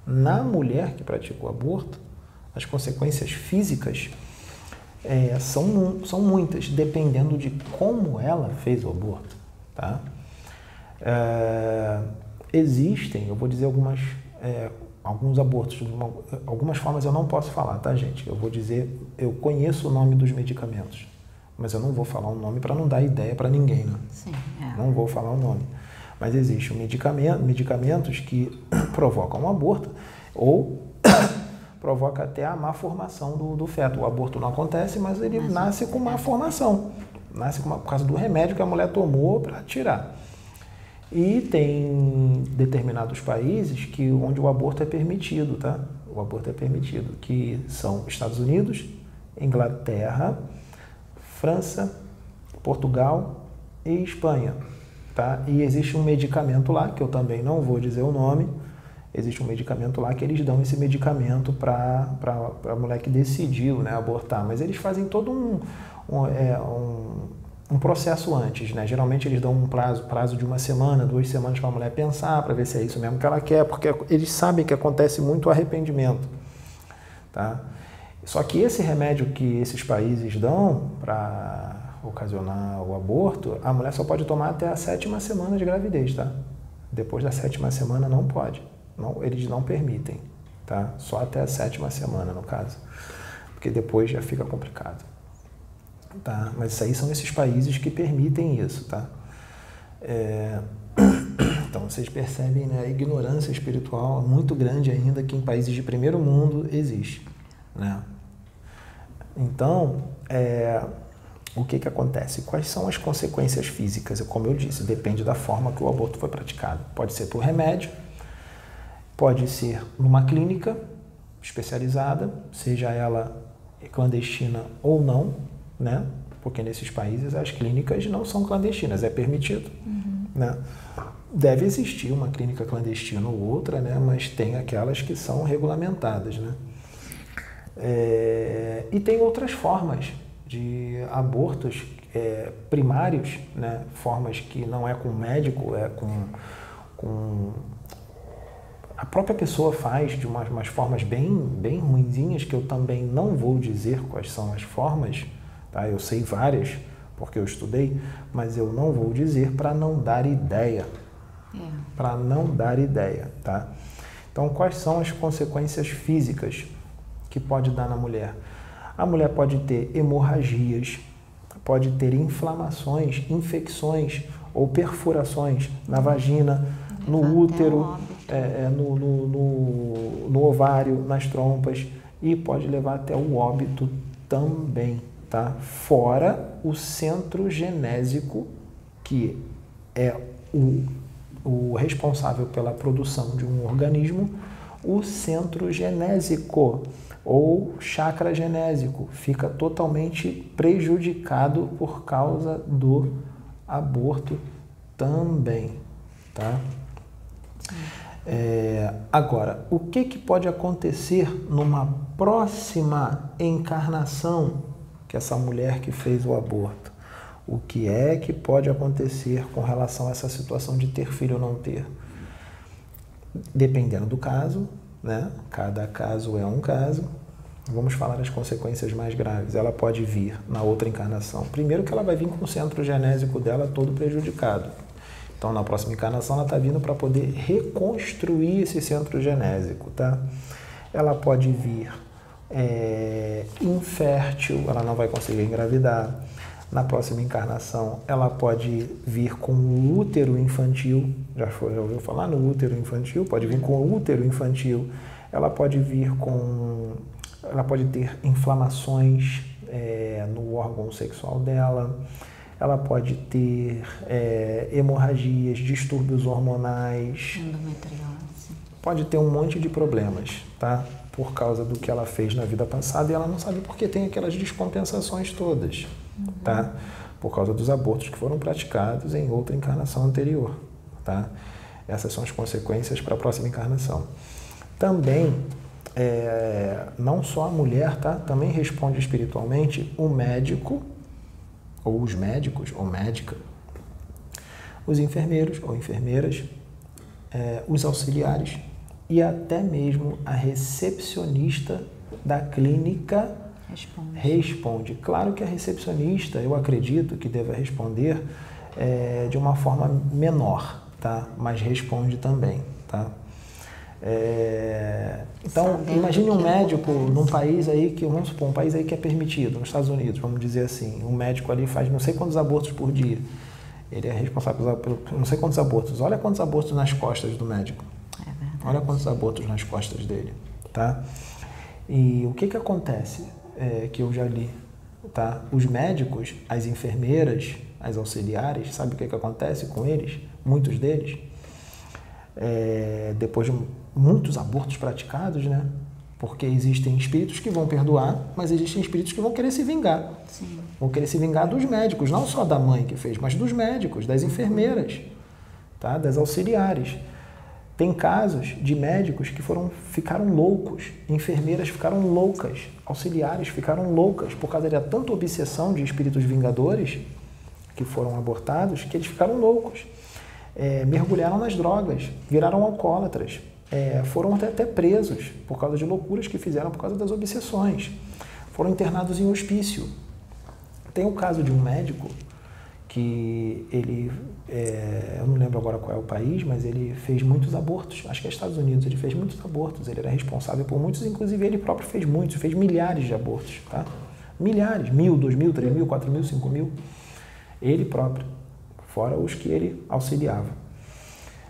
na mulher que pratica o aborto, as consequências físicas é, são, são muitas, dependendo de como ela fez o aborto. Tá? É, existem, eu vou dizer algumas é, alguns abortos, algumas formas eu não posso falar, tá, gente? Eu vou dizer, eu conheço o nome dos medicamentos, mas eu não vou falar o nome para não dar ideia para ninguém, né?
Sim, é.
Não vou falar o nome. Mas existem medicamento, medicamentos que provocam um aborto ou provoca até a má formação do, do, feto. O aborto não acontece, mas ele mas nasce com má formação. Nasce uma, por causa do remédio que a mulher tomou para tirar. E tem determinados países que onde o aborto é permitido, tá? O aborto é permitido, que são Estados Unidos, Inglaterra, França, Portugal e Espanha, tá? E existe um medicamento lá que eu também não vou dizer o nome. Existe um medicamento lá que eles dão esse medicamento para a mulher que decidiu né, abortar, mas eles fazem todo um, um, é, um um processo antes, né? Geralmente eles dão um prazo, prazo de uma semana, duas semanas para a mulher pensar, para ver se é isso mesmo que ela quer, porque eles sabem que acontece muito arrependimento, tá? Só que esse remédio que esses países dão para ocasionar o aborto, a mulher só pode tomar até a sétima semana de gravidez, tá? Depois da sétima semana não pode, não, eles não permitem, tá? Só até a sétima semana no caso, porque depois já fica complicado. Tá? Mas isso aí são esses países que permitem isso. Tá? É... Então vocês percebem né, a ignorância espiritual muito grande ainda que em países de primeiro mundo existe. Né? Então, é... o que, que acontece? Quais são as consequências físicas? Como eu disse, depende da forma que o aborto foi praticado. Pode ser por remédio, pode ser numa clínica especializada, seja ela clandestina ou não, né? Porque nesses países as clínicas não são clandestinas, é permitido, uhum. né? Deve existir uma clínica clandestina ou outra, né? Mas tem aquelas que são regulamentadas, né? É... E tem outras formas de abortos é, primários, né? Formas que não é com médico, é com, com a própria pessoa faz de umas, umas, formas bem, bem ruinzinhas, que eu também não vou dizer quais são as formas, tá? eu sei várias, porque eu estudei, mas eu não vou dizer para não dar ideia. É. Para não dar ideia, tá? Então, quais são as consequências físicas que pode dar na mulher? A mulher pode ter hemorragias, pode ter inflamações, infecções ou perfurações na vagina, no útero, é, é, no, no, no, no, ovário, nas trompas e pode levar até o óbito também, tá? Fora o centro genésico, que é o, o responsável pela produção de um organismo, o centro genésico ou chakra genésico fica totalmente prejudicado por causa do aborto também, tá? É, agora, o que, que pode acontecer numa próxima encarnação que essa mulher que fez o aborto? O que é que pode acontecer com relação a essa situação de ter filho ou não ter? Dependendo do caso, né? Cada caso é um caso. Vamos falar as consequências mais graves. Ela pode vir na outra encarnação. Primeiro que ela vai vir com o centro genésico dela todo prejudicado então, na próxima encarnação, ela está vindo para poder reconstruir esse centro genésico, tá? Ela pode vir é, infértil, ela não vai conseguir engravidar. Na próxima encarnação, ela pode vir com o útero infantil, já, foi, já ouviu falar no útero infantil? Pode vir com o útero infantil. Ela pode vir com. Ela pode ter inflamações é, no órgão sexual dela ela pode ter é, hemorragias, distúrbios hormonais. Endometriose. Pode ter um monte de problemas, tá? Por causa do que ela fez na vida passada e ela não sabe porque tem aquelas descompensações todas, uhum. tá? Por causa dos abortos que foram praticados em outra encarnação anterior, tá? Essas são as consequências para a próxima encarnação. Também, é, não só a mulher, tá? Também responde espiritualmente o médico ou os médicos ou médica, os enfermeiros ou enfermeiras, é, os auxiliares e até mesmo a recepcionista da clínica responde. responde. Claro que a recepcionista, eu acredito que deva responder é, de uma forma menor, tá? Mas responde também, tá? É, então, Sabendo imagine um médico acontece. num país aí que, vamos supor, um país aí que é permitido, nos Estados Unidos, vamos dizer assim, um médico ali faz não sei quantos abortos por dia. Ele é responsável por não sei quantos abortos. Olha quantos abortos nas costas do médico. Olha quantos abortos nas costas dele, tá? E o que que acontece é, que eu já li, tá? Os médicos, as enfermeiras, as auxiliares, sabe o que que acontece com eles? Muitos deles, é, depois de muitos abortos praticados, né? Porque existem espíritos que vão perdoar, mas existem espíritos que vão querer se vingar. Sim. Vão querer se vingar dos médicos, não só da mãe que fez, mas dos médicos, das enfermeiras, tá? das auxiliares. Tem casos de médicos que foram ficaram loucos, enfermeiras ficaram loucas, auxiliares ficaram loucas por causa da tanta obsessão de espíritos vingadores que foram abortados que eles ficaram loucos. É, mergulharam nas drogas, viraram alcoólatras, é, foram até, até presos por causa de loucuras que fizeram por causa das obsessões. Foram internados em hospício. Tem o caso de um médico que ele, é, eu não lembro agora qual é o país, mas ele fez muitos abortos. Acho que é Estados Unidos. Ele fez muitos abortos. Ele era responsável por muitos, inclusive ele próprio fez muitos. Fez milhares de abortos, tá? Milhares, mil, dois mil, três mil, quatro mil, cinco mil. Ele próprio, fora os que ele auxiliava.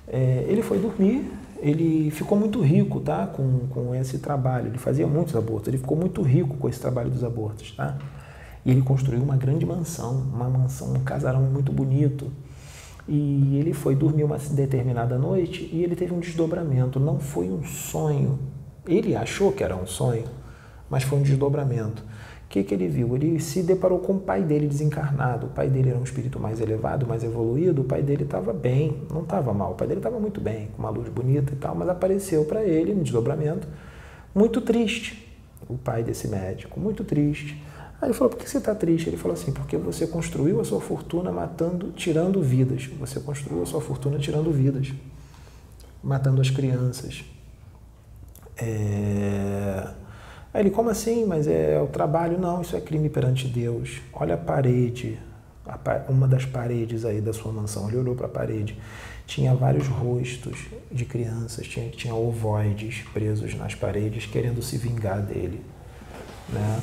É, ele foi dormir ele ficou muito rico tá? com, com esse trabalho. Ele fazia muitos abortos, ele ficou muito rico com esse trabalho dos abortos. Tá? E ele construiu uma grande mansão, uma mansão, um casarão muito bonito. E ele foi dormir uma determinada noite e ele teve um desdobramento. Não foi um sonho. Ele achou que era um sonho, mas foi um desdobramento. O que, que ele viu? Ele se deparou com o pai dele desencarnado. O pai dele era um espírito mais elevado, mais evoluído. O pai dele estava bem, não estava mal. O pai dele estava muito bem, com uma luz bonita e tal, mas apareceu para ele um desdobramento muito triste. O pai desse médico, muito triste. Aí ele falou: Por que você está triste? Ele falou assim: Porque você construiu a sua fortuna matando, tirando vidas. Você construiu a sua fortuna tirando vidas, matando as crianças. É... Aí ele: Como assim? Mas é o trabalho? Não, isso é crime perante Deus. Olha a parede, uma das paredes aí da sua mansão. Ele olhou para a parede. Tinha vários rostos de crianças, tinha, tinha ovoides presos nas paredes querendo se vingar dele. Né?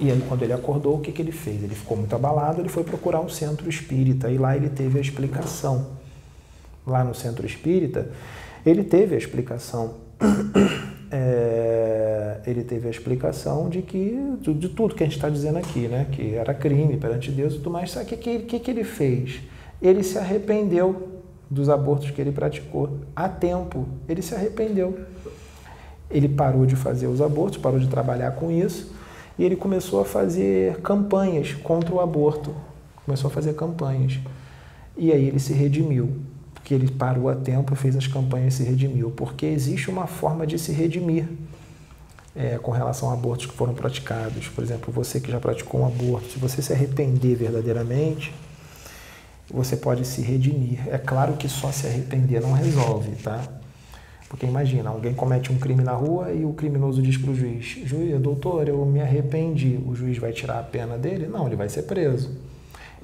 E aí, quando ele acordou, o que, que ele fez? Ele ficou muito abalado, ele foi procurar um centro espírita e lá ele teve a explicação. Lá no centro espírita, ele teve a explicação. É, ele teve a explicação de que de, tudo que a gente está dizendo aqui, né? que era crime perante Deus e tudo mais. Sabe o que, que, que, ele fez? Ele se arrependeu dos abortos que ele praticou a tempo. Ele se arrependeu. Ele parou de fazer os abortos, parou de trabalhar com isso ele começou a fazer campanhas contra o aborto. Começou a fazer campanhas. E aí ele se redimiu, porque ele parou a tempo, fez as campanhas e se redimiu, porque existe uma forma de se redimir é, com relação a abortos que foram praticados. Por exemplo, você que já praticou um aborto, se você se arrepender verdadeiramente, você pode se redimir. É claro que só se arrepender não resolve, tá? Porque imagina, alguém comete um crime na rua e o criminoso diz para o juiz: Juiz, doutor, eu me arrependi. O juiz vai tirar a pena dele? Não, ele vai ser preso.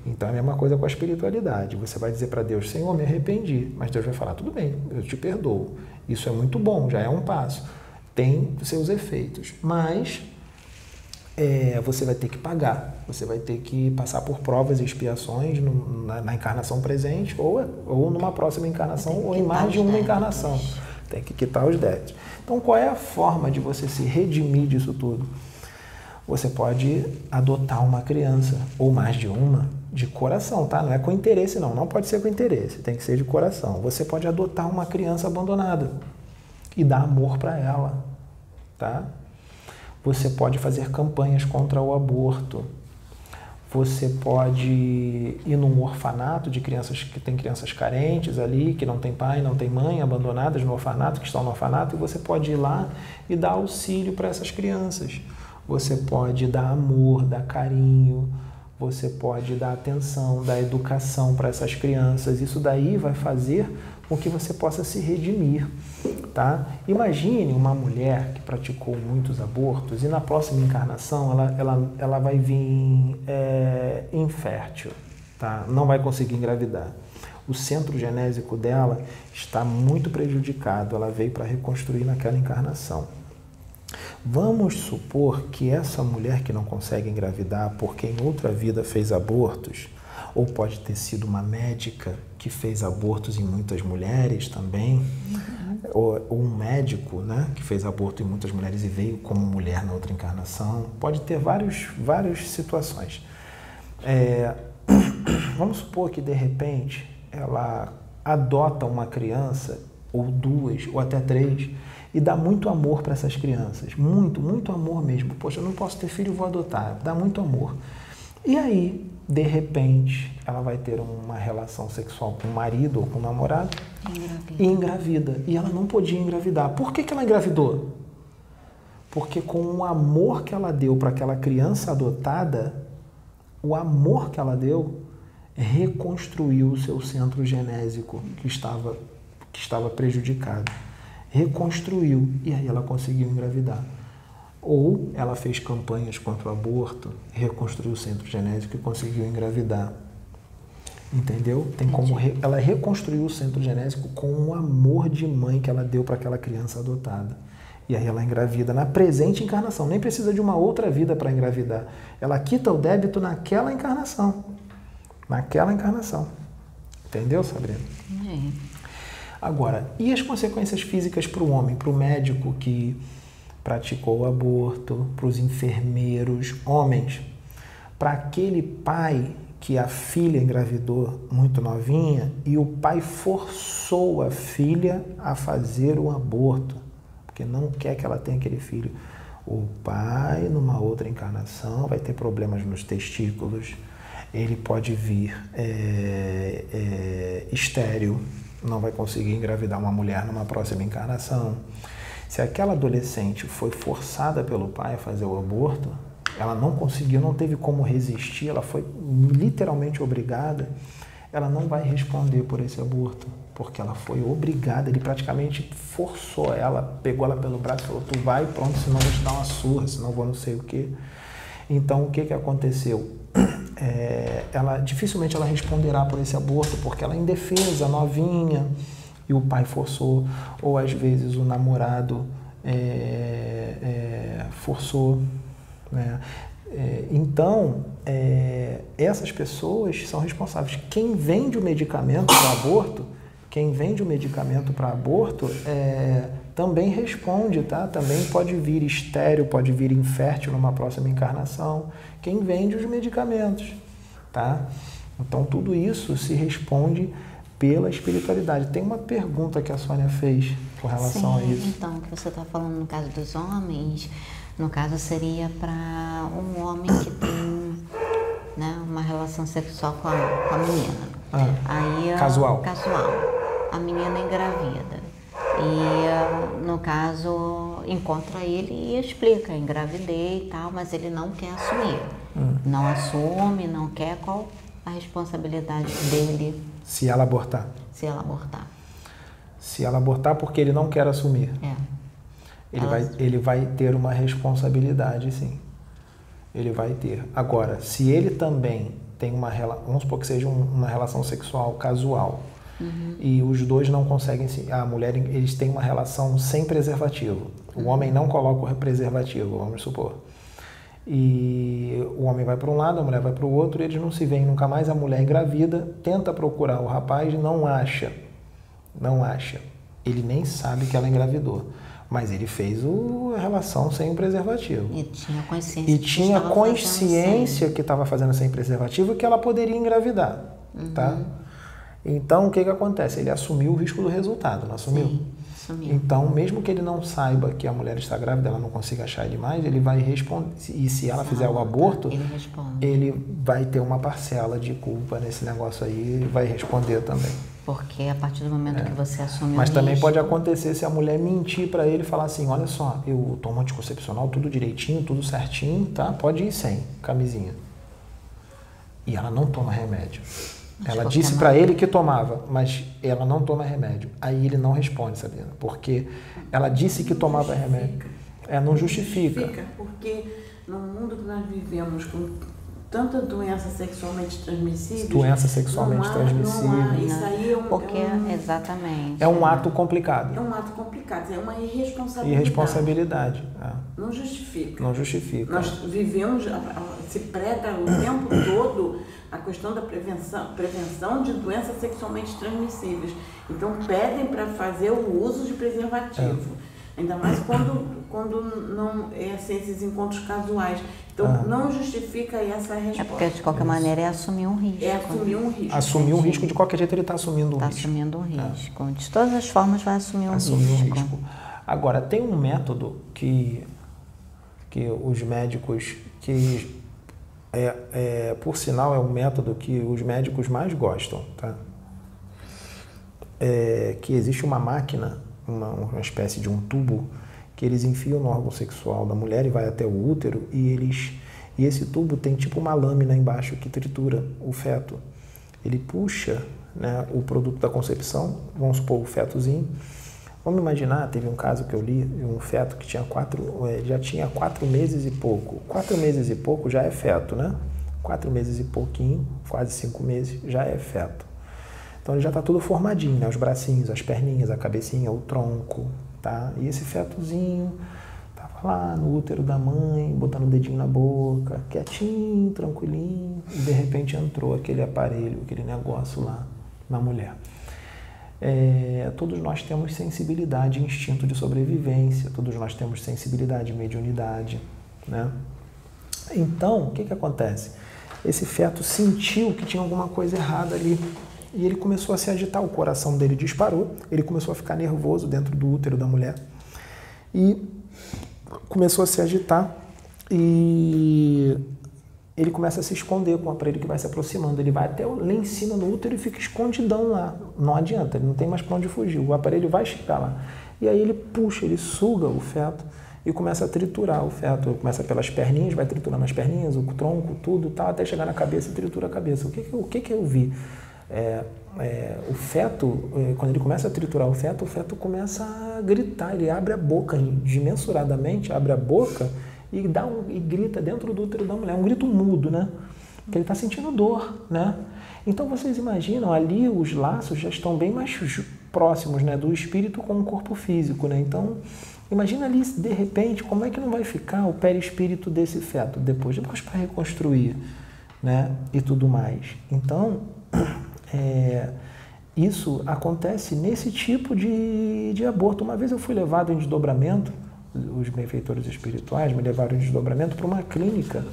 Então é a mesma coisa com a espiritualidade. Você vai dizer para Deus: Senhor, me arrependi. Mas Deus vai falar: tudo bem, eu te perdoo. Isso é muito bom, já é um passo. Tem seus efeitos. Mas é, você vai ter que pagar. Você vai ter que passar por provas e expiações no, na, na, encarnação presente ou, ou numa próxima encarnação ou em mais de uma encarnação. Tem que quitar os débitos. Então, qual é a forma de você se redimir disso tudo? Você pode adotar uma criança, ou mais de uma, de coração, tá? Não é com interesse, não. Não pode ser com interesse, tem que ser de coração. Você pode adotar uma criança abandonada e dar amor para ela, tá? Você pode fazer campanhas contra o aborto. Você pode ir num orfanato de crianças que tem crianças carentes ali, que não tem pai, não tem mãe, abandonadas no orfanato, que estão no orfanato, e você pode ir lá e dar auxílio para essas crianças. Você pode dar amor, dar carinho, você pode dar atenção, dar educação para essas crianças. Isso daí vai fazer com que você possa se redimir, tá? Imagine uma mulher que praticou muitos abortos e na próxima encarnação ela, ela, ela vai vir é, infértil, tá? Não vai conseguir engravidar. O centro genésico dela está muito prejudicado, ela veio para reconstruir naquela encarnação. Vamos supor que essa mulher que não consegue engravidar porque em outra vida fez abortos, ou pode ter sido uma médica que fez abortos em muitas mulheres também, uhum. ou, ou, um médico né, que fez aborto em muitas mulheres e veio como mulher na outra encarnação. Pode ter vários, várias situações. É, vamos supor que de repente ela adota uma criança, ou duas, ou até três, e dá muito amor para essas crianças. Muito, muito amor mesmo. Poxa, eu não posso ter filho, vou adotar. Dá muito amor. E aí, de repente, ela vai ter uma relação sexual com o marido ou com o namorado engravida. e engravida. E ela não podia engravidar. Por que, que ela engravidou? Porque com o amor que ela deu para aquela criança adotada, o amor que ela deu reconstruiu o seu centro genésico que estava, que estava prejudicado. Reconstruiu e aí ela conseguiu engravidar. Ou ela fez campanhas contra o aborto, reconstruiu o centro genético e conseguiu engravidar. Entendeu? Tem como re... ela reconstruiu o centro genético com o amor de mãe que ela deu para aquela criança adotada. E aí ela engravida na presente encarnação. Nem precisa de uma outra vida para engravidar. Ela quita o débito naquela encarnação. Naquela encarnação. Entendeu, Sabrina? Agora, e as consequências físicas para o homem, para o médico que praticou o aborto, para os enfermeiros, homens, para aquele pai que a filha engravidou muito novinha e o pai forçou a filha a fazer o aborto, porque não quer que ela tenha aquele filho. O pai, numa outra encarnação, vai ter problemas nos testículos, ele pode vir é, é, estéreo, não vai conseguir engravidar uma mulher numa próxima encarnação. Se aquela adolescente foi forçada pelo pai a fazer o aborto, ela não conseguiu, não teve como resistir, ela foi literalmente obrigada, ela não vai responder por esse aborto, porque ela foi obrigada, ele praticamente forçou ela, pegou ela pelo braço e falou: Tu vai, pronto, senão vou te dar uma surra, senão vou não sei o quê. Então, o que, que aconteceu? É, ela dificilmente ela responderá por esse aborto, porque ela é indefesa, novinha, e o pai forçou, ou às vezes o namorado é, é, forçou. Né? É, então, é, essas pessoas são responsáveis. Quem vende o medicamento para aborto, quem vende o medicamento para aborto, é, também responde, tá? Também pode vir estéreo, pode vir infértil numa próxima encarnação. Quem vende os medicamentos, tá? Então tudo isso se responde pela espiritualidade. Tem uma pergunta que a Sônia fez com relação
Sim,
a isso.
Então, o que você está falando no caso dos homens, no caso seria para um homem que tem né, uma relação sexual com a, com a menina.
Ah,
Aí,
casual.
Casual. A menina engravida. E, no caso, encontra ele e explica, engravidei e tal, mas ele não quer assumir.
Hum.
Não assume, não quer. Qual a responsabilidade dele
Se ela abortar.
se ela abortar?
Se ela abortar porque ele não quer assumir.
É.
Ele,
Ela-
vai, ele vai ter uma responsabilidade, sim. Ele vai ter. Agora, se ele também tem uma relação, vamos supor que seja um- uma relação sexual casual, e os dois não conseguem se. A mulher, eles têm uma relação sem preservativo. O homem não coloca o preservativo, vamos supor. E o homem vai para um lado, a mulher vai para o outro, e eles não se veem nunca mais. A mulher engravida, tenta procurar o rapaz, não acha. Não acha. Ele nem sabe que ela engravidou. Mas ele fez o, a relação sem o preservativo.
E tinha consciência.
E
que
tinha
estava fazendo
consciência que estava fazendo sem preservativo e que ela poderia engravidar. Tá? Então, o que, que acontece? Ele assumiu o risco do resultado, não assumiu?
Sim,
Então, mesmo que ele não saiba que a mulher está grávida, ela não consiga achar ele mais, ele vai responder. E se ela fizer o aborto,
Ele
ele vai ter uma parcela de culpa nesse negócio aí e vai responder também.
Porque a partir do momento que você assume
É. Mas também
risco,
pode acontecer se a mulher mentir para ele e falar assim: olha só, eu tomo anticoncepcional tudo direitinho, tudo certinho, tá? Pode ir sem camisinha. E ela não toma remédio. Ela disse para ele que tomava, mas ela não toma remédio. Aí ele não responde, Sabrina, porque ela disse que tomava remédio. É, não justifica.
Justifica, porque no mundo que nós vivemos com tanta doença sexualmente transmissível.
Doença sexualmente
não há,
transmissível.
Isso aí é um,
porque
é um,
exatamente.
É um ato
é
complicado.
um ato complicado, é uma irresponsabilidade.
Irresponsabilidade. é.
Não justifica.
Não justifica.
Nós vivemos, se prega o tempo todo a questão da prevenção, prevenção de doenças sexualmente transmissíveis. Então pedem para fazer o uso de preservativo. Ainda mais quando, quando não é assim, esses encontros casuais. Então
Ah.
não justifica essa
É
resposta.
porque de qualquer maneira é assumir um risco.
É assumir um risco.
Assumir um risco de qualquer jeito, ele está assumindo um
Está
risco.
assumindo um risco. De todas as formas vai assumir um
assumir um
risco.
risco. Agora, tem um método que, que os médicos, que é, é, por sinal é um método que os médicos mais gostam, tá? É, que existe uma máquina, uma, uma espécie de um tubo, que eles enfiam no órgão sexual da mulher e vai até o útero e eles e esse tubo tem tipo uma lâmina embaixo que tritura o feto. Ele puxa né, o produto da concepção, vamos supor o fetozinho. Vamos imaginar, teve um caso que eu li, um feto que tinha quatro, eh, já tinha quatro meses e pouco. Quatro meses e pouco já é feto, né? Quatro meses e pouquinho, quase cinco meses, já é feto. Então ele já está tudo formadinho, né? Os bracinhos, as perninhas, a cabecinha, o tronco, tá? E esse fetozinho tava lá no útero da mãe, botando o dedinho na boca, quietinho, tranquilinho, e de repente entrou aquele aparelho, aquele negócio lá na mulher. É, todos nós temos sensibilidade e instinto de sobrevivência, todos nós temos sensibilidade e mediunidade, né? Então, o que que acontece? esse feto sentiu que tinha alguma coisa errada ali. E ele começou a se agitar, o coração dele disparou, ele começou a ficar nervoso dentro do útero da mulher. E começou a se agitar e ele começa a se esconder com o aparelho que vai se aproximando. Ele vai até lá em cima no útero e fica escondidão lá. Não adianta, ele não tem mais para onde fugir. O aparelho vai chegar lá. E aí ele puxa, ele suga o feto e começa a triturar o feto. Começa pelas perninhas, vai triturando as perninhas, o tronco, tudo, tal, até chegar na cabeça e tritura a cabeça. O que, que, o que, que eu vi? É, é, o feto, é, quando ele começa a triturar o feto, o feto começa a gritar, ele abre a boca, dimensuradamente abre a boca e, dá um, e grita dentro do útero da mulher, um grito mudo, né? Que ele está sentindo dor, né? Então vocês imaginam, ali os laços já estão bem mais próximos, né? Do espírito com o corpo físico, né? Então, imagina ali, de repente, como é que não vai ficar o perispírito desse feto depois, depois para reconstruir, né? E tudo mais. Então, é, isso acontece nesse tipo de, de aborto. Uma vez eu fui levado em desdobramento os benfeitores espirituais me levaram em desdobramento para uma clínica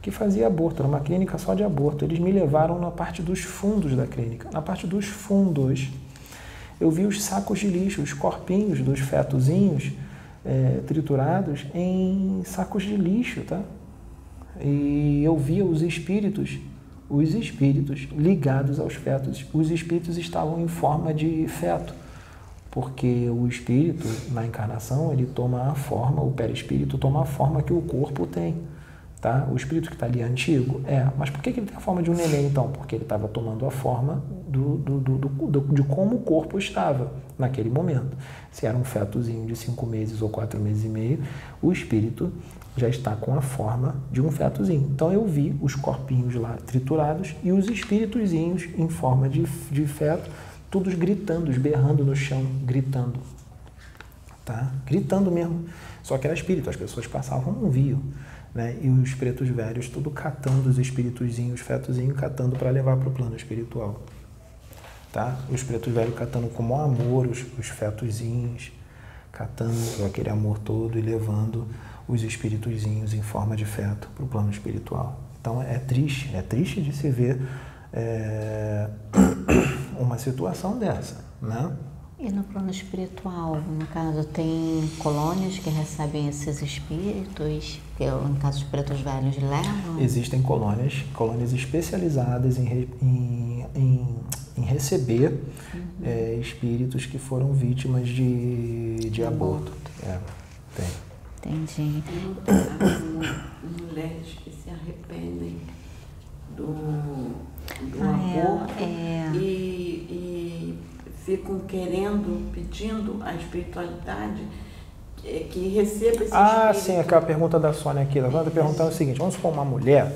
que fazia aborto, era uma clínica só de aborto. Eles me levaram na parte dos fundos da clínica. Na parte dos fundos, eu vi os sacos de lixo, os corpinhos dos fetozinhos é, triturados em sacos de lixo, tá? E eu via os espíritos, os espíritos ligados aos fetos. Os espíritos estavam em forma de feto porque o espírito, na encarnação, ele toma a forma, o perispírito toma a forma que o corpo tem. Tá? O espírito que está ali é antigo? É. Mas por que, ele tem a forma de um neném, então? Porque ele estava tomando a forma do, do, do, do, de como o corpo estava naquele momento. Se era um fetozinho de cinco meses ou quatro meses e meio, o espírito já está com a forma de um fetozinho. Então eu vi os corpinhos lá triturados e os espíritozinhos em forma de, de feto todos gritando, berrando no chão, gritando. Tá? Gritando mesmo. Só que era espírito, as pessoas passavam não viam. Né? E os pretos velhos tudo catando os espíritozinhos, os fetozinhos, catando para levar para o plano espiritual. Tá? Os pretos velhos catando com amor os, os fetozinhos, catando aquele amor todo e levando os espíritozinhos em forma de feto para o plano espiritual. Então é triste, é triste de se ver é, uma situação dessa, né?
E no plano espiritual, no caso, tem colônias que recebem esses espíritos, que no caso os pretos velhos levam?
Existem colônias, colônias especializadas em, em, em, em receber uhum. é, espíritos que foram vítimas de, de aborto. aborto. É, tem.
Entendi.
mulheres que se arrependem do do
ah,
aborto
é, é.
E, e ficam querendo, pedindo a espiritualidade que receba esse
Ah, espírito. sim, aquela pergunta da Sônia aqui. Ela está perguntando o seguinte: vamos supor uma mulher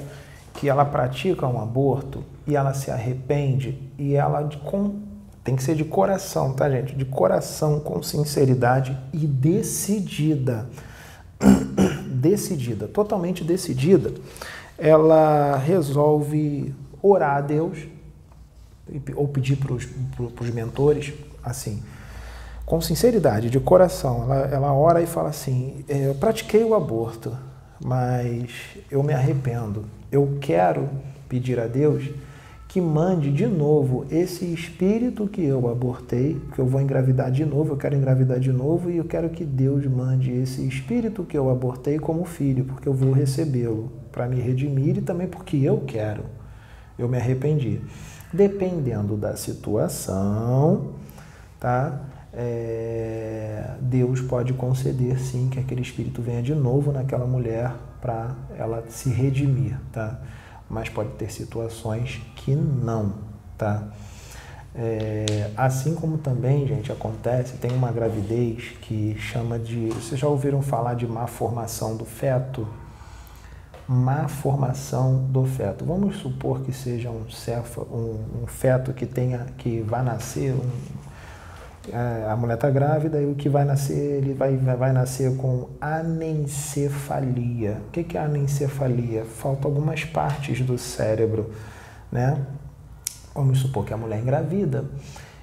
que ela pratica um aborto e ela se arrepende e ela de, com, tem que ser de coração, tá, gente? De coração, com sinceridade e decidida. Decidida, totalmente decidida. Ela resolve orar a Deus ou pedir para os mentores, assim, com sinceridade, de coração. Ela, ela ora e fala assim: é, Eu pratiquei o aborto, mas eu me arrependo. Eu quero pedir a Deus que mande de novo esse espírito que eu abortei, que eu vou engravidar de novo, eu quero engravidar de novo e eu quero que Deus mande esse espírito que eu abortei como filho, porque eu vou recebê-lo para me redimir e também porque eu quero eu me arrependi. Dependendo da situação, tá? É, Deus pode conceder sim que aquele espírito venha de novo naquela mulher para ela se redimir, tá? Mas pode ter situações que não, tá? É, assim como também, gente, acontece, tem uma gravidez que chama de. Vocês já ouviram falar de má formação do feto? má formação do feto. Vamos supor que seja um, cefa, um, um feto que tenha que vai nascer, um, a mulher está grávida e o que vai nascer, ele vai, vai nascer com anencefalia. O que, é anencefalia? Faltam algumas partes do cérebro, né? Vamos supor que a mulher é engravida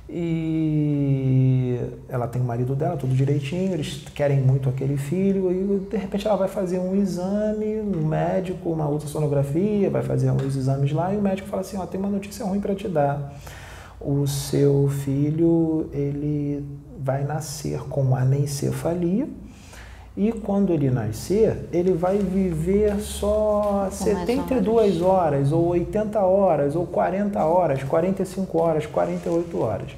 e ela tem o marido dela, tudo direitinho, eles querem muito aquele filho e de repente ela vai fazer um exame no médico, uma ultrassonografia, vai fazer uns exames lá e o médico fala assim, ó, tem uma notícia ruim para te dar. O seu filho, ele vai nascer com anencefalia e quando ele nascer, ele vai viver só 72 horas, ou 80 horas, ou 40 horas, 45 horas, 48 horas.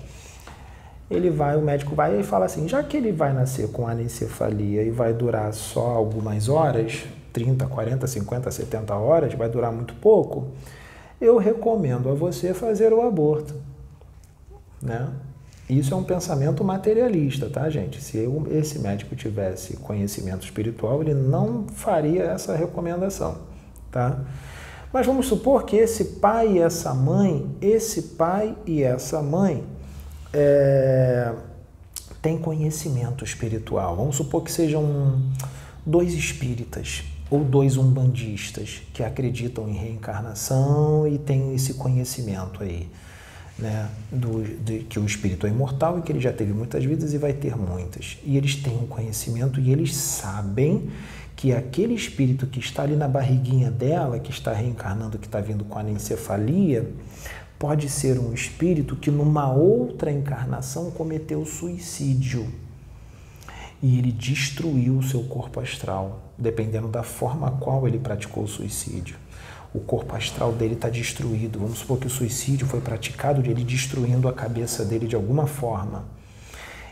Ele vai, o médico vai e fala assim: já que ele vai nascer com anencefalia e vai durar só algumas horas, 30, 40, 50, 70 horas, vai durar muito pouco, eu recomendo a você fazer o aborto. Né? Isso é um pensamento materialista, tá, gente? Se eu, esse médico tivesse conhecimento espiritual, ele não faria essa recomendação, tá? Mas vamos supor que esse pai e essa mãe, esse pai e essa mãe é, têm conhecimento espiritual. Vamos supor que sejam dois espíritas ou dois umbandistas que acreditam em reencarnação e têm esse conhecimento aí né, do, de, que o espírito é imortal e que ele já teve muitas vidas e vai ter muitas. E eles têm um conhecimento e eles sabem que aquele espírito que está ali na barriguinha dela, que está reencarnando, que está vindo com a anencefalia, pode ser um espírito que numa outra encarnação cometeu suicídio. E ele destruiu o seu corpo astral, dependendo da forma qual ele praticou o suicídio o corpo astral dele está destruído. Vamos supor que o suicídio foi praticado de ele destruindo a cabeça dele de alguma forma.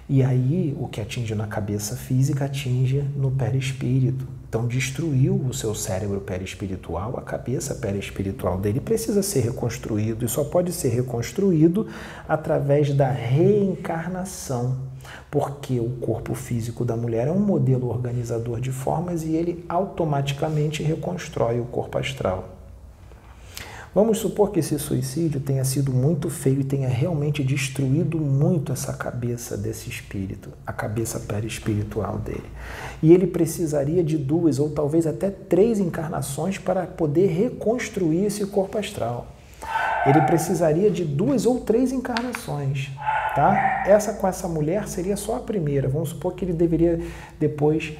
E aí, o que atinge na cabeça física atinge no perispírito. Então, destruiu o seu cérebro perispiritual, a cabeça perispiritual dele precisa ser reconstruído e só pode ser reconstruído através da reencarnação, porque o corpo físico da mulher é um modelo organizador de formas e ele automaticamente reconstrói o corpo astral. Vamos supor que esse suicídio tenha sido muito feio e tenha realmente destruído muito essa cabeça desse espírito, a cabeça perispiritual dele. E ele precisaria de duas ou talvez até três encarnações para poder reconstruir esse corpo astral. Ele precisaria de duas ou três encarnações, tá? Essa com essa mulher seria só a primeira. Vamos supor que ele deveria depois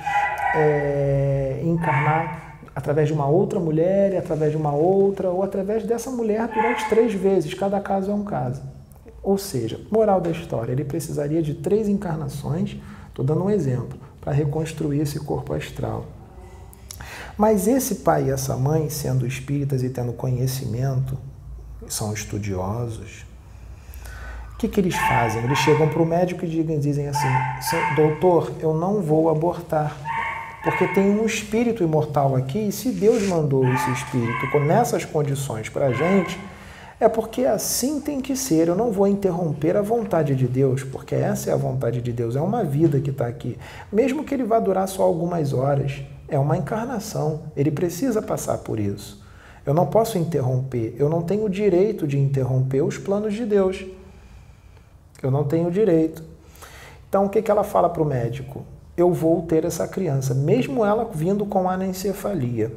é, encarnar através de uma outra mulher, e através de uma outra, ou através dessa mulher durante três vezes. Cada caso é um caso. Ou seja, moral da história, ele precisaria de três encarnações, estou dando um exemplo, para reconstruir esse corpo astral. Mas esse pai e essa mãe, sendo espíritas e tendo conhecimento, são estudiosos, o que, que eles fazem? Eles chegam para o médico e dizem assim: Doutor, eu não vou abortar porque tem um espírito imortal aqui, e se Deus mandou esse espírito nessas condições para a gente, é porque assim tem que ser. Eu não vou interromper a vontade de Deus, porque essa é a vontade de Deus, é uma vida que está aqui. Mesmo que ele vá durar só algumas horas, é uma encarnação, ele precisa passar por isso. Eu não posso interromper, eu não tenho o direito de interromper os planos de Deus. Eu não tenho direito. Então, o que, que ela fala para o médico? Eu vou ter essa criança, mesmo ela vindo com anencefalia.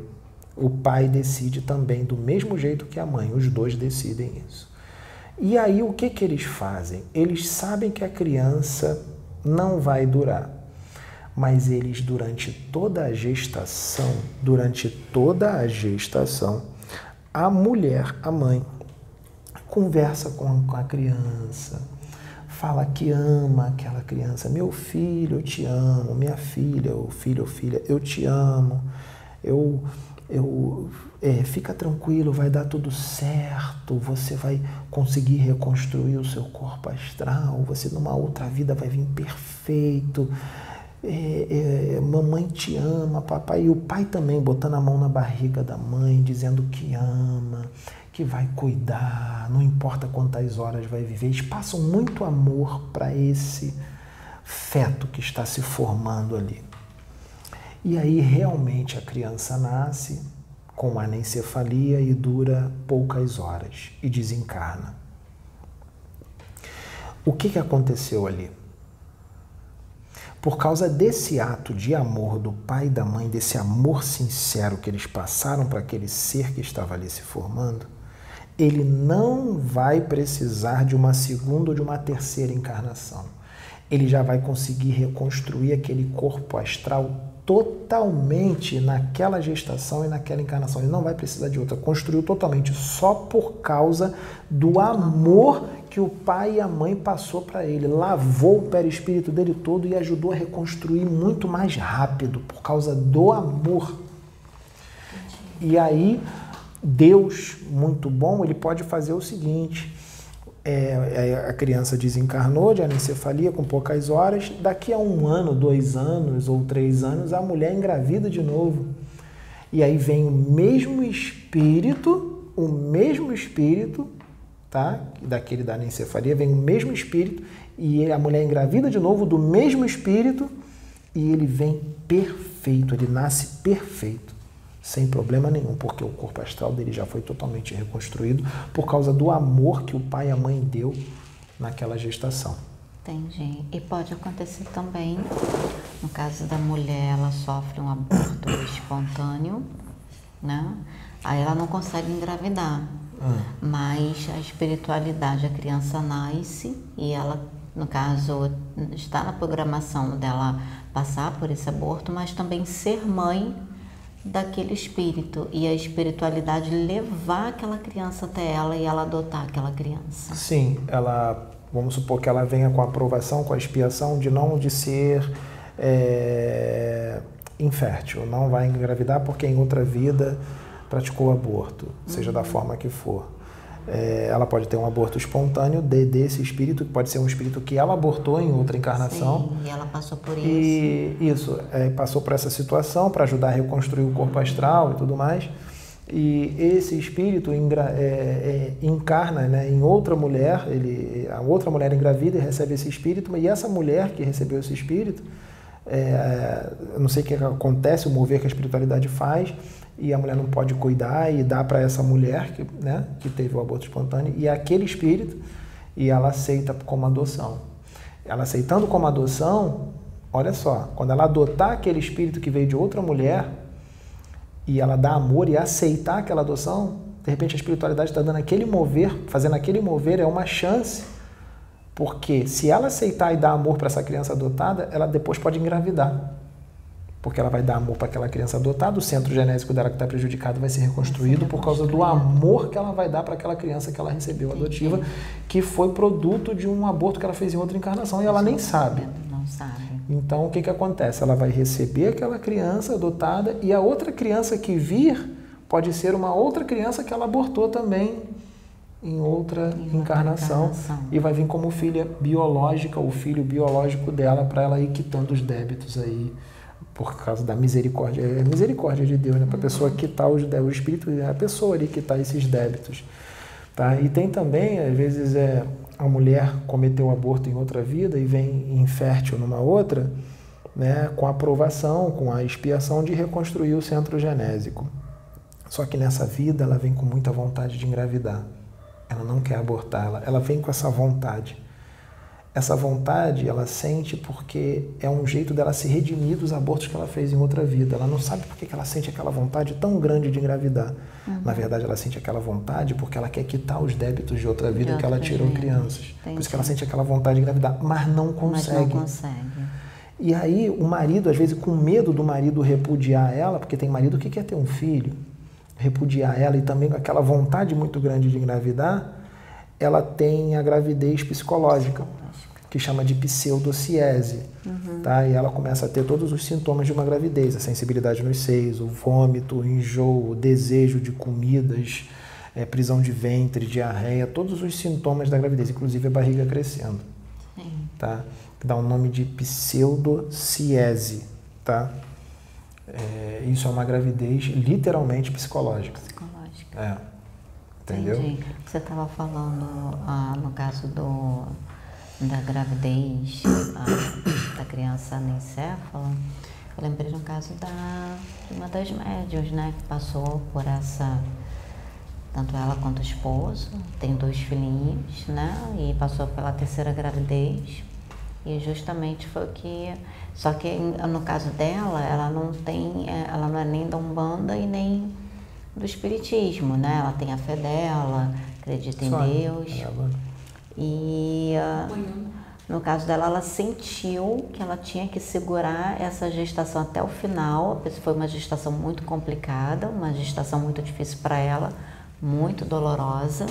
O pai decide também do mesmo jeito que a mãe, os dois decidem isso. E aí o que, que eles fazem? Eles sabem que a criança não vai durar, mas eles, durante toda a gestação, durante toda a gestação, a mulher, a mãe, conversa com a criança, fala que ama aquela criança. Meu filho, eu te amo. Minha filha, ou filho ou filha, eu te amo. Eu, eu, é, fica tranquilo, vai dar tudo certo. Você vai conseguir reconstruir o seu corpo astral. Você numa outra vida vai vir perfeito. É, é, mamãe te ama, papai. E o pai também botando a mão na barriga da mãe, dizendo que ama que vai cuidar, não importa quantas horas vai viver. Eles passam muito amor para esse feto que está se formando ali. E aí realmente a criança nasce com anencefalia e dura poucas horas e desencarna. O que, que aconteceu ali? Por causa desse ato de amor do pai e da mãe, desse amor sincero que eles passaram para aquele ser que estava ali se formando, ele não vai precisar de uma segunda ou de uma terceira encarnação. Ele já vai conseguir reconstruir aquele corpo astral totalmente naquela gestação e naquela encarnação. Ele não vai precisar de outra. Construiu totalmente só por causa do amor que o pai e a mãe passou para ele. Lavou o perispírito dele todo e ajudou a reconstruir muito mais rápido por causa do amor. E aí Deus, muito bom, ele pode fazer o seguinte: é, é, a criança desencarnou de anencefalia com poucas horas, daqui a um ano, dois anos ou três anos, a mulher engravida de novo. E aí vem o mesmo espírito, o mesmo espírito, tá? Daquele da anencefalia, vem o mesmo espírito, e a mulher engravida de novo do mesmo espírito, e ele vem perfeito, ele nasce perfeito sem problema nenhum, porque o corpo astral dele já foi totalmente reconstruído por causa do amor que o pai e a mãe deu naquela gestação.
Entendi. E pode acontecer também, no caso da mulher, ela sofre um aborto espontâneo, né? Aí ela não consegue engravidar. Hum. Mas a espiritualidade, a criança nasce e ela, no caso, está na programação dela passar por esse aborto, mas também ser mãe daquele espírito e a espiritualidade levar aquela criança até ela e ela adotar aquela criança.
Sim, ela, vamos supor que ela venha com a aprovação, com a expiação de não de ser é, infértil, não vai engravidar porque em outra vida praticou aborto, seja uhum. da forma que for é, ela pode ter um aborto espontâneo de, desse espírito, que pode ser um espírito que ela abortou em outra encarnação.
Sim, e ela passou por isso.
E isso, é, passou por essa situação para ajudar a reconstruir o corpo astral e tudo mais. E esse espírito engra, é, é, encarna né, em outra mulher, ele, a outra mulher engravida e recebe esse espírito, e essa mulher que recebeu esse espírito, é, eu não sei o que acontece, o mover que a espiritualidade faz, e a mulher não pode cuidar e dá para essa mulher que, né, que teve o aborto espontâneo e é aquele espírito e ela aceita como adoção. Ela aceitando como adoção, olha só, quando ela adotar aquele espírito que veio de outra mulher e ela dá amor e aceitar aquela adoção, de repente a espiritualidade está dando aquele mover, fazendo aquele mover é uma chance, porque se ela aceitar e dar amor para essa criança adotada, ela depois pode engravidar porque ela vai dar amor para aquela criança adotada, o centro genésico dela que está prejudicado vai ser reconstruído por causa do amor que ela vai dar para aquela criança que ela recebeu adotiva, que foi produto de um aborto que ela fez em outra encarnação e ela nem sabe.
Não sabe.
Então o que, que acontece? Ela vai receber aquela criança adotada e a outra criança que vir pode ser uma outra criança que ela abortou também em outra, em encarnação, encarnação, e vai vir como filha biológica, o filho biológico dela, para ela ir quitando os débitos aí por causa da misericórdia. É misericórdia de Deus, né? Para a pessoa quitar os débitos. O Espírito é a pessoa ali quitar esses débitos. Tá? E tem também, às vezes, é, a mulher cometeu aborto em outra vida e vem infértil numa outra, né? com a aprovação, com a expiação de reconstruir o centro genésico. Só que nessa vida ela vem com muita vontade de engravidar. Ela não quer abortar, ela, ela vem com essa vontade. Essa vontade ela sente porque é um jeito dela se redimir dos abortos que ela fez em outra vida. Ela não sabe por que ela sente aquela vontade tão grande de engravidar. Uhum. Na verdade, ela sente aquela vontade porque ela quer quitar os débitos de outra vida de que ela tirou crianças. Entendi. Por isso que ela sente aquela vontade de engravidar, mas não consegue. Mas
não consegue.
E aí o marido, às vezes, com medo do marido repudiar ela, porque tem marido que quer ter um filho, repudiar ela e também com aquela vontade muito grande de engravidar, ela tem a gravidez psicológica que chama de pseudociese, uhum. tá? E ela começa a ter todos os sintomas de uma gravidez, a sensibilidade nos seios, o vômito, o enjoo, o desejo de comidas, é, prisão de ventre, diarreia, todos os sintomas da gravidez, inclusive a barriga crescendo, Sim. tá? Dá o um nome de pseudociese, tá? É, isso é uma gravidez literalmente psicológica.
Psicológica.
É. Entendeu?
Entendi. Você estava falando, ah, no caso do da gravidez a, da criança anencefala, eu lembrei no caso da, de uma das médias, né, que passou por essa, tanto ela quanto o esposo, tem dois filhinhos, né, e passou pela terceira gravidez, e justamente foi o que, só que no caso dela, ela não tem, é, ela não é nem da Umbanda e nem do espiritismo, né? Ela tem a fé dela, acredita em Deus. E uh, no caso dela, ela sentiu que ela tinha que segurar essa gestação até o final. Foi uma gestação muito complicada, uma gestação muito difícil para ela, muito dolorosa,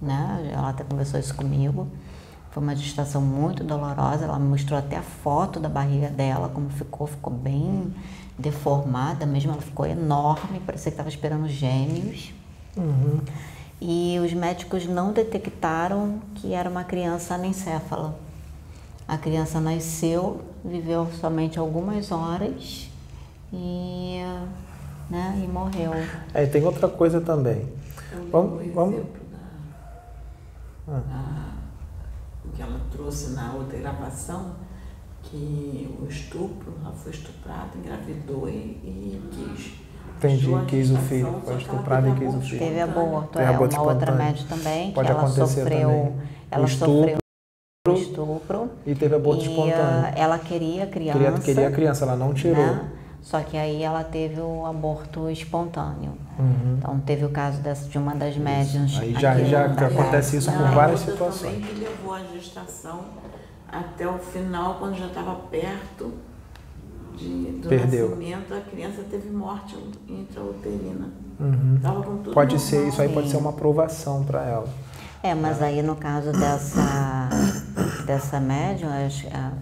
né? Ela até conversou isso comigo. Foi uma gestação muito dolorosa. Ela mostrou até a foto da barriga dela, como ficou, ficou bem deformada mesmo. Ela ficou enorme, parecia que estava esperando gêmeos.
Uhum.
E os médicos não detectaram que era uma criança anencéfala. A criança nasceu, viveu somente algumas horas e, né, e morreu.
É, tem outra coisa também.
Eu vamos, vamos... exemplo da, ah. que ela trouxe na outra gravação, que o estupro, ela foi estuprada, engravidou e, e quis
Entendi, quis o filho, e o filho.
Teve aborto, é, uma outra médica também, Pode que ela sofreu,
também.
ela sofreu estupro.
E teve aborto e, espontâneo.
ela queria a criança.
Queria, queria a criança, ela não tirou.
Né? Só que aí ela teve o aborto espontâneo.
Uhum.
Então teve o caso dessa, de uma das médias.
Aí já, já acontece isso com várias situações.
também que levou a gestação até o final, quando já estava perto de, do
Perdeu.
nascimento, a criança teve morte intrauterina.
Uhum. pode
normal.
ser, isso aí pode ser uma aprovação para ela.
É, mas aí no caso dessa, dessa médium,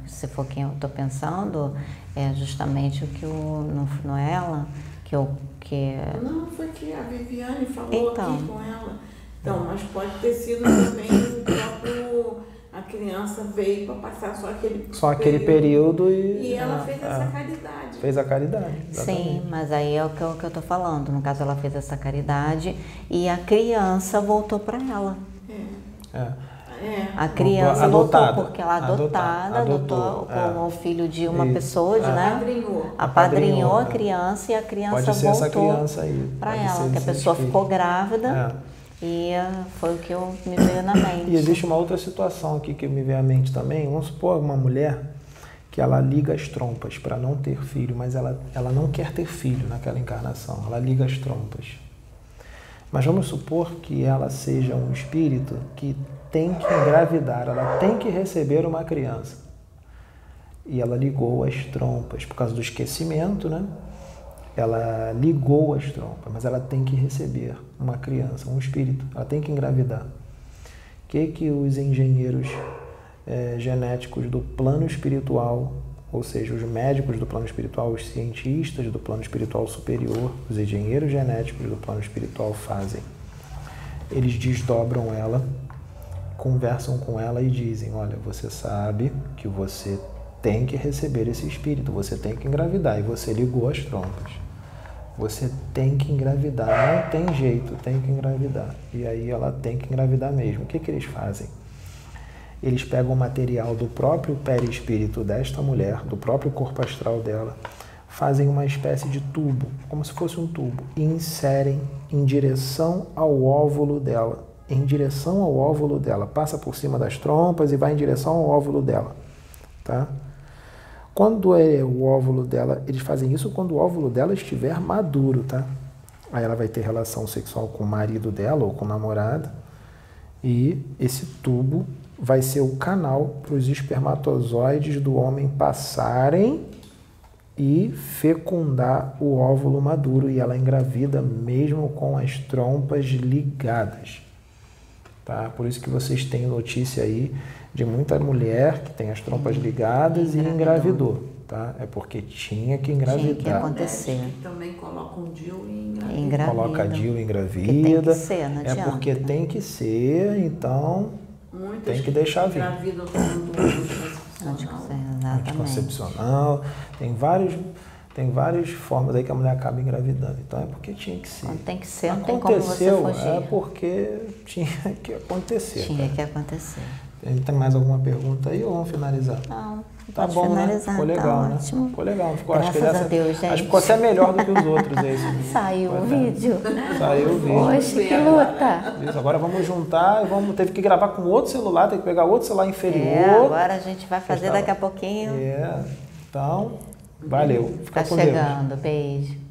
se for quem eu estou pensando, é justamente o que o, não, não é ela, que o que...
Não, foi que a Viviane falou então, aqui com ela. Então, mas pode ter sido também o próprio a criança veio para passar só aquele
só aquele período, e,
e ela fez é, essa caridade
fez a caridade
exatamente. sim mas aí é o que, eu, que eu tô falando no caso ela fez essa caridade e a criança voltou para ela
é. é.
É.
A criança
adotada.
voltou porque ela é adotada, adotou, adotou como é. filho de uma Isso. pessoa, de,
é.
né?
Apadrinhou.
Apadrinhou a criança e a criança Pode ser voltou essa
criança aí.
para ela, que a pessoa ficou grávida. E foi o que eu, me veio na mente.
E existe uma outra situação aqui que me veio à mente também. Vamos supor uma mulher que ela liga as trompas para não ter filho, mas ela, ela não quer ter filho naquela encarnação. Ela liga as trompas. Mas vamos supor que ela seja um espírito que tem que engravidar, ela tem que receber uma criança. E ela ligou as trompas por causa do esquecimento, né? Ela ligou as trompas, mas ela tem que receber uma criança, um espírito, ela tem que engravidar. O que, que os engenheiros é, genéticos do plano espiritual, ou seja, os médicos do plano espiritual, os cientistas do plano espiritual superior, os engenheiros genéticos do plano espiritual fazem? Eles desdobram ela, conversam com ela e dizem: Olha, você sabe que você tem que receber esse espírito, você tem que engravidar. E você ligou as trompas. Você tem que engravidar, não tem jeito, tem que engravidar. E aí ela tem que engravidar mesmo. O que, que eles fazem? Eles pegam o material do próprio perispírito desta mulher, do próprio corpo astral dela, fazem uma espécie de tubo, como se fosse um tubo, e inserem em direção ao óvulo dela. Em direção ao óvulo dela. Passa por cima das trompas e vai em direção ao óvulo dela. Tá? Quando é o óvulo dela, eles fazem isso quando o óvulo dela estiver maduro, tá? Aí ela vai ter relação sexual com o marido dela ou com o namorado. E esse tubo vai ser o canal para os espermatozoides do homem passarem e fecundar o óvulo maduro e ela engravida mesmo com as trompas ligadas. Tá? Por isso que vocês têm notícia aí de muita mulher que tem as trompas ligadas e, engravidou. Tá? É porque tinha que engravidar. Tinha que
acontecer.
É, também coloca um DIU e engravida.
engravida.
Coloca DIU e engravida.
tem que ser, não
É porque tem que ser, então Muitas tem que deixar vir.
Engravidam anticoncepcional.
Anticoncepcional. Tem vários tem várias formas aí que a mulher acaba engravidando. Então é porque tinha que ser.
Quando tem que ser, não Aconteceu, tem como você fugir.
É porque tinha que acontecer.
Tinha tá? que acontecer.
Tem mais alguma pergunta aí ou vamos finalizar?
Não.
Tá bom,
finalizar,
né? Ficou legal,
tá
né?
Ótimo.
Ficou legal. Ficou,
Graças
acho que
a Deus, gente.
Acho que ficou até melhor do que os outros esse.
Saiu o vídeo.
Saiu o vídeo.
Poxa, que luta.
Isso, agora vamos juntar vamos. Teve que gravar com outro celular, tem que pegar outro celular inferior. É,
agora a gente vai fazer daqui a pouquinho.
É. Então, valeu. Fica
tá chegando. Deus. Beijo.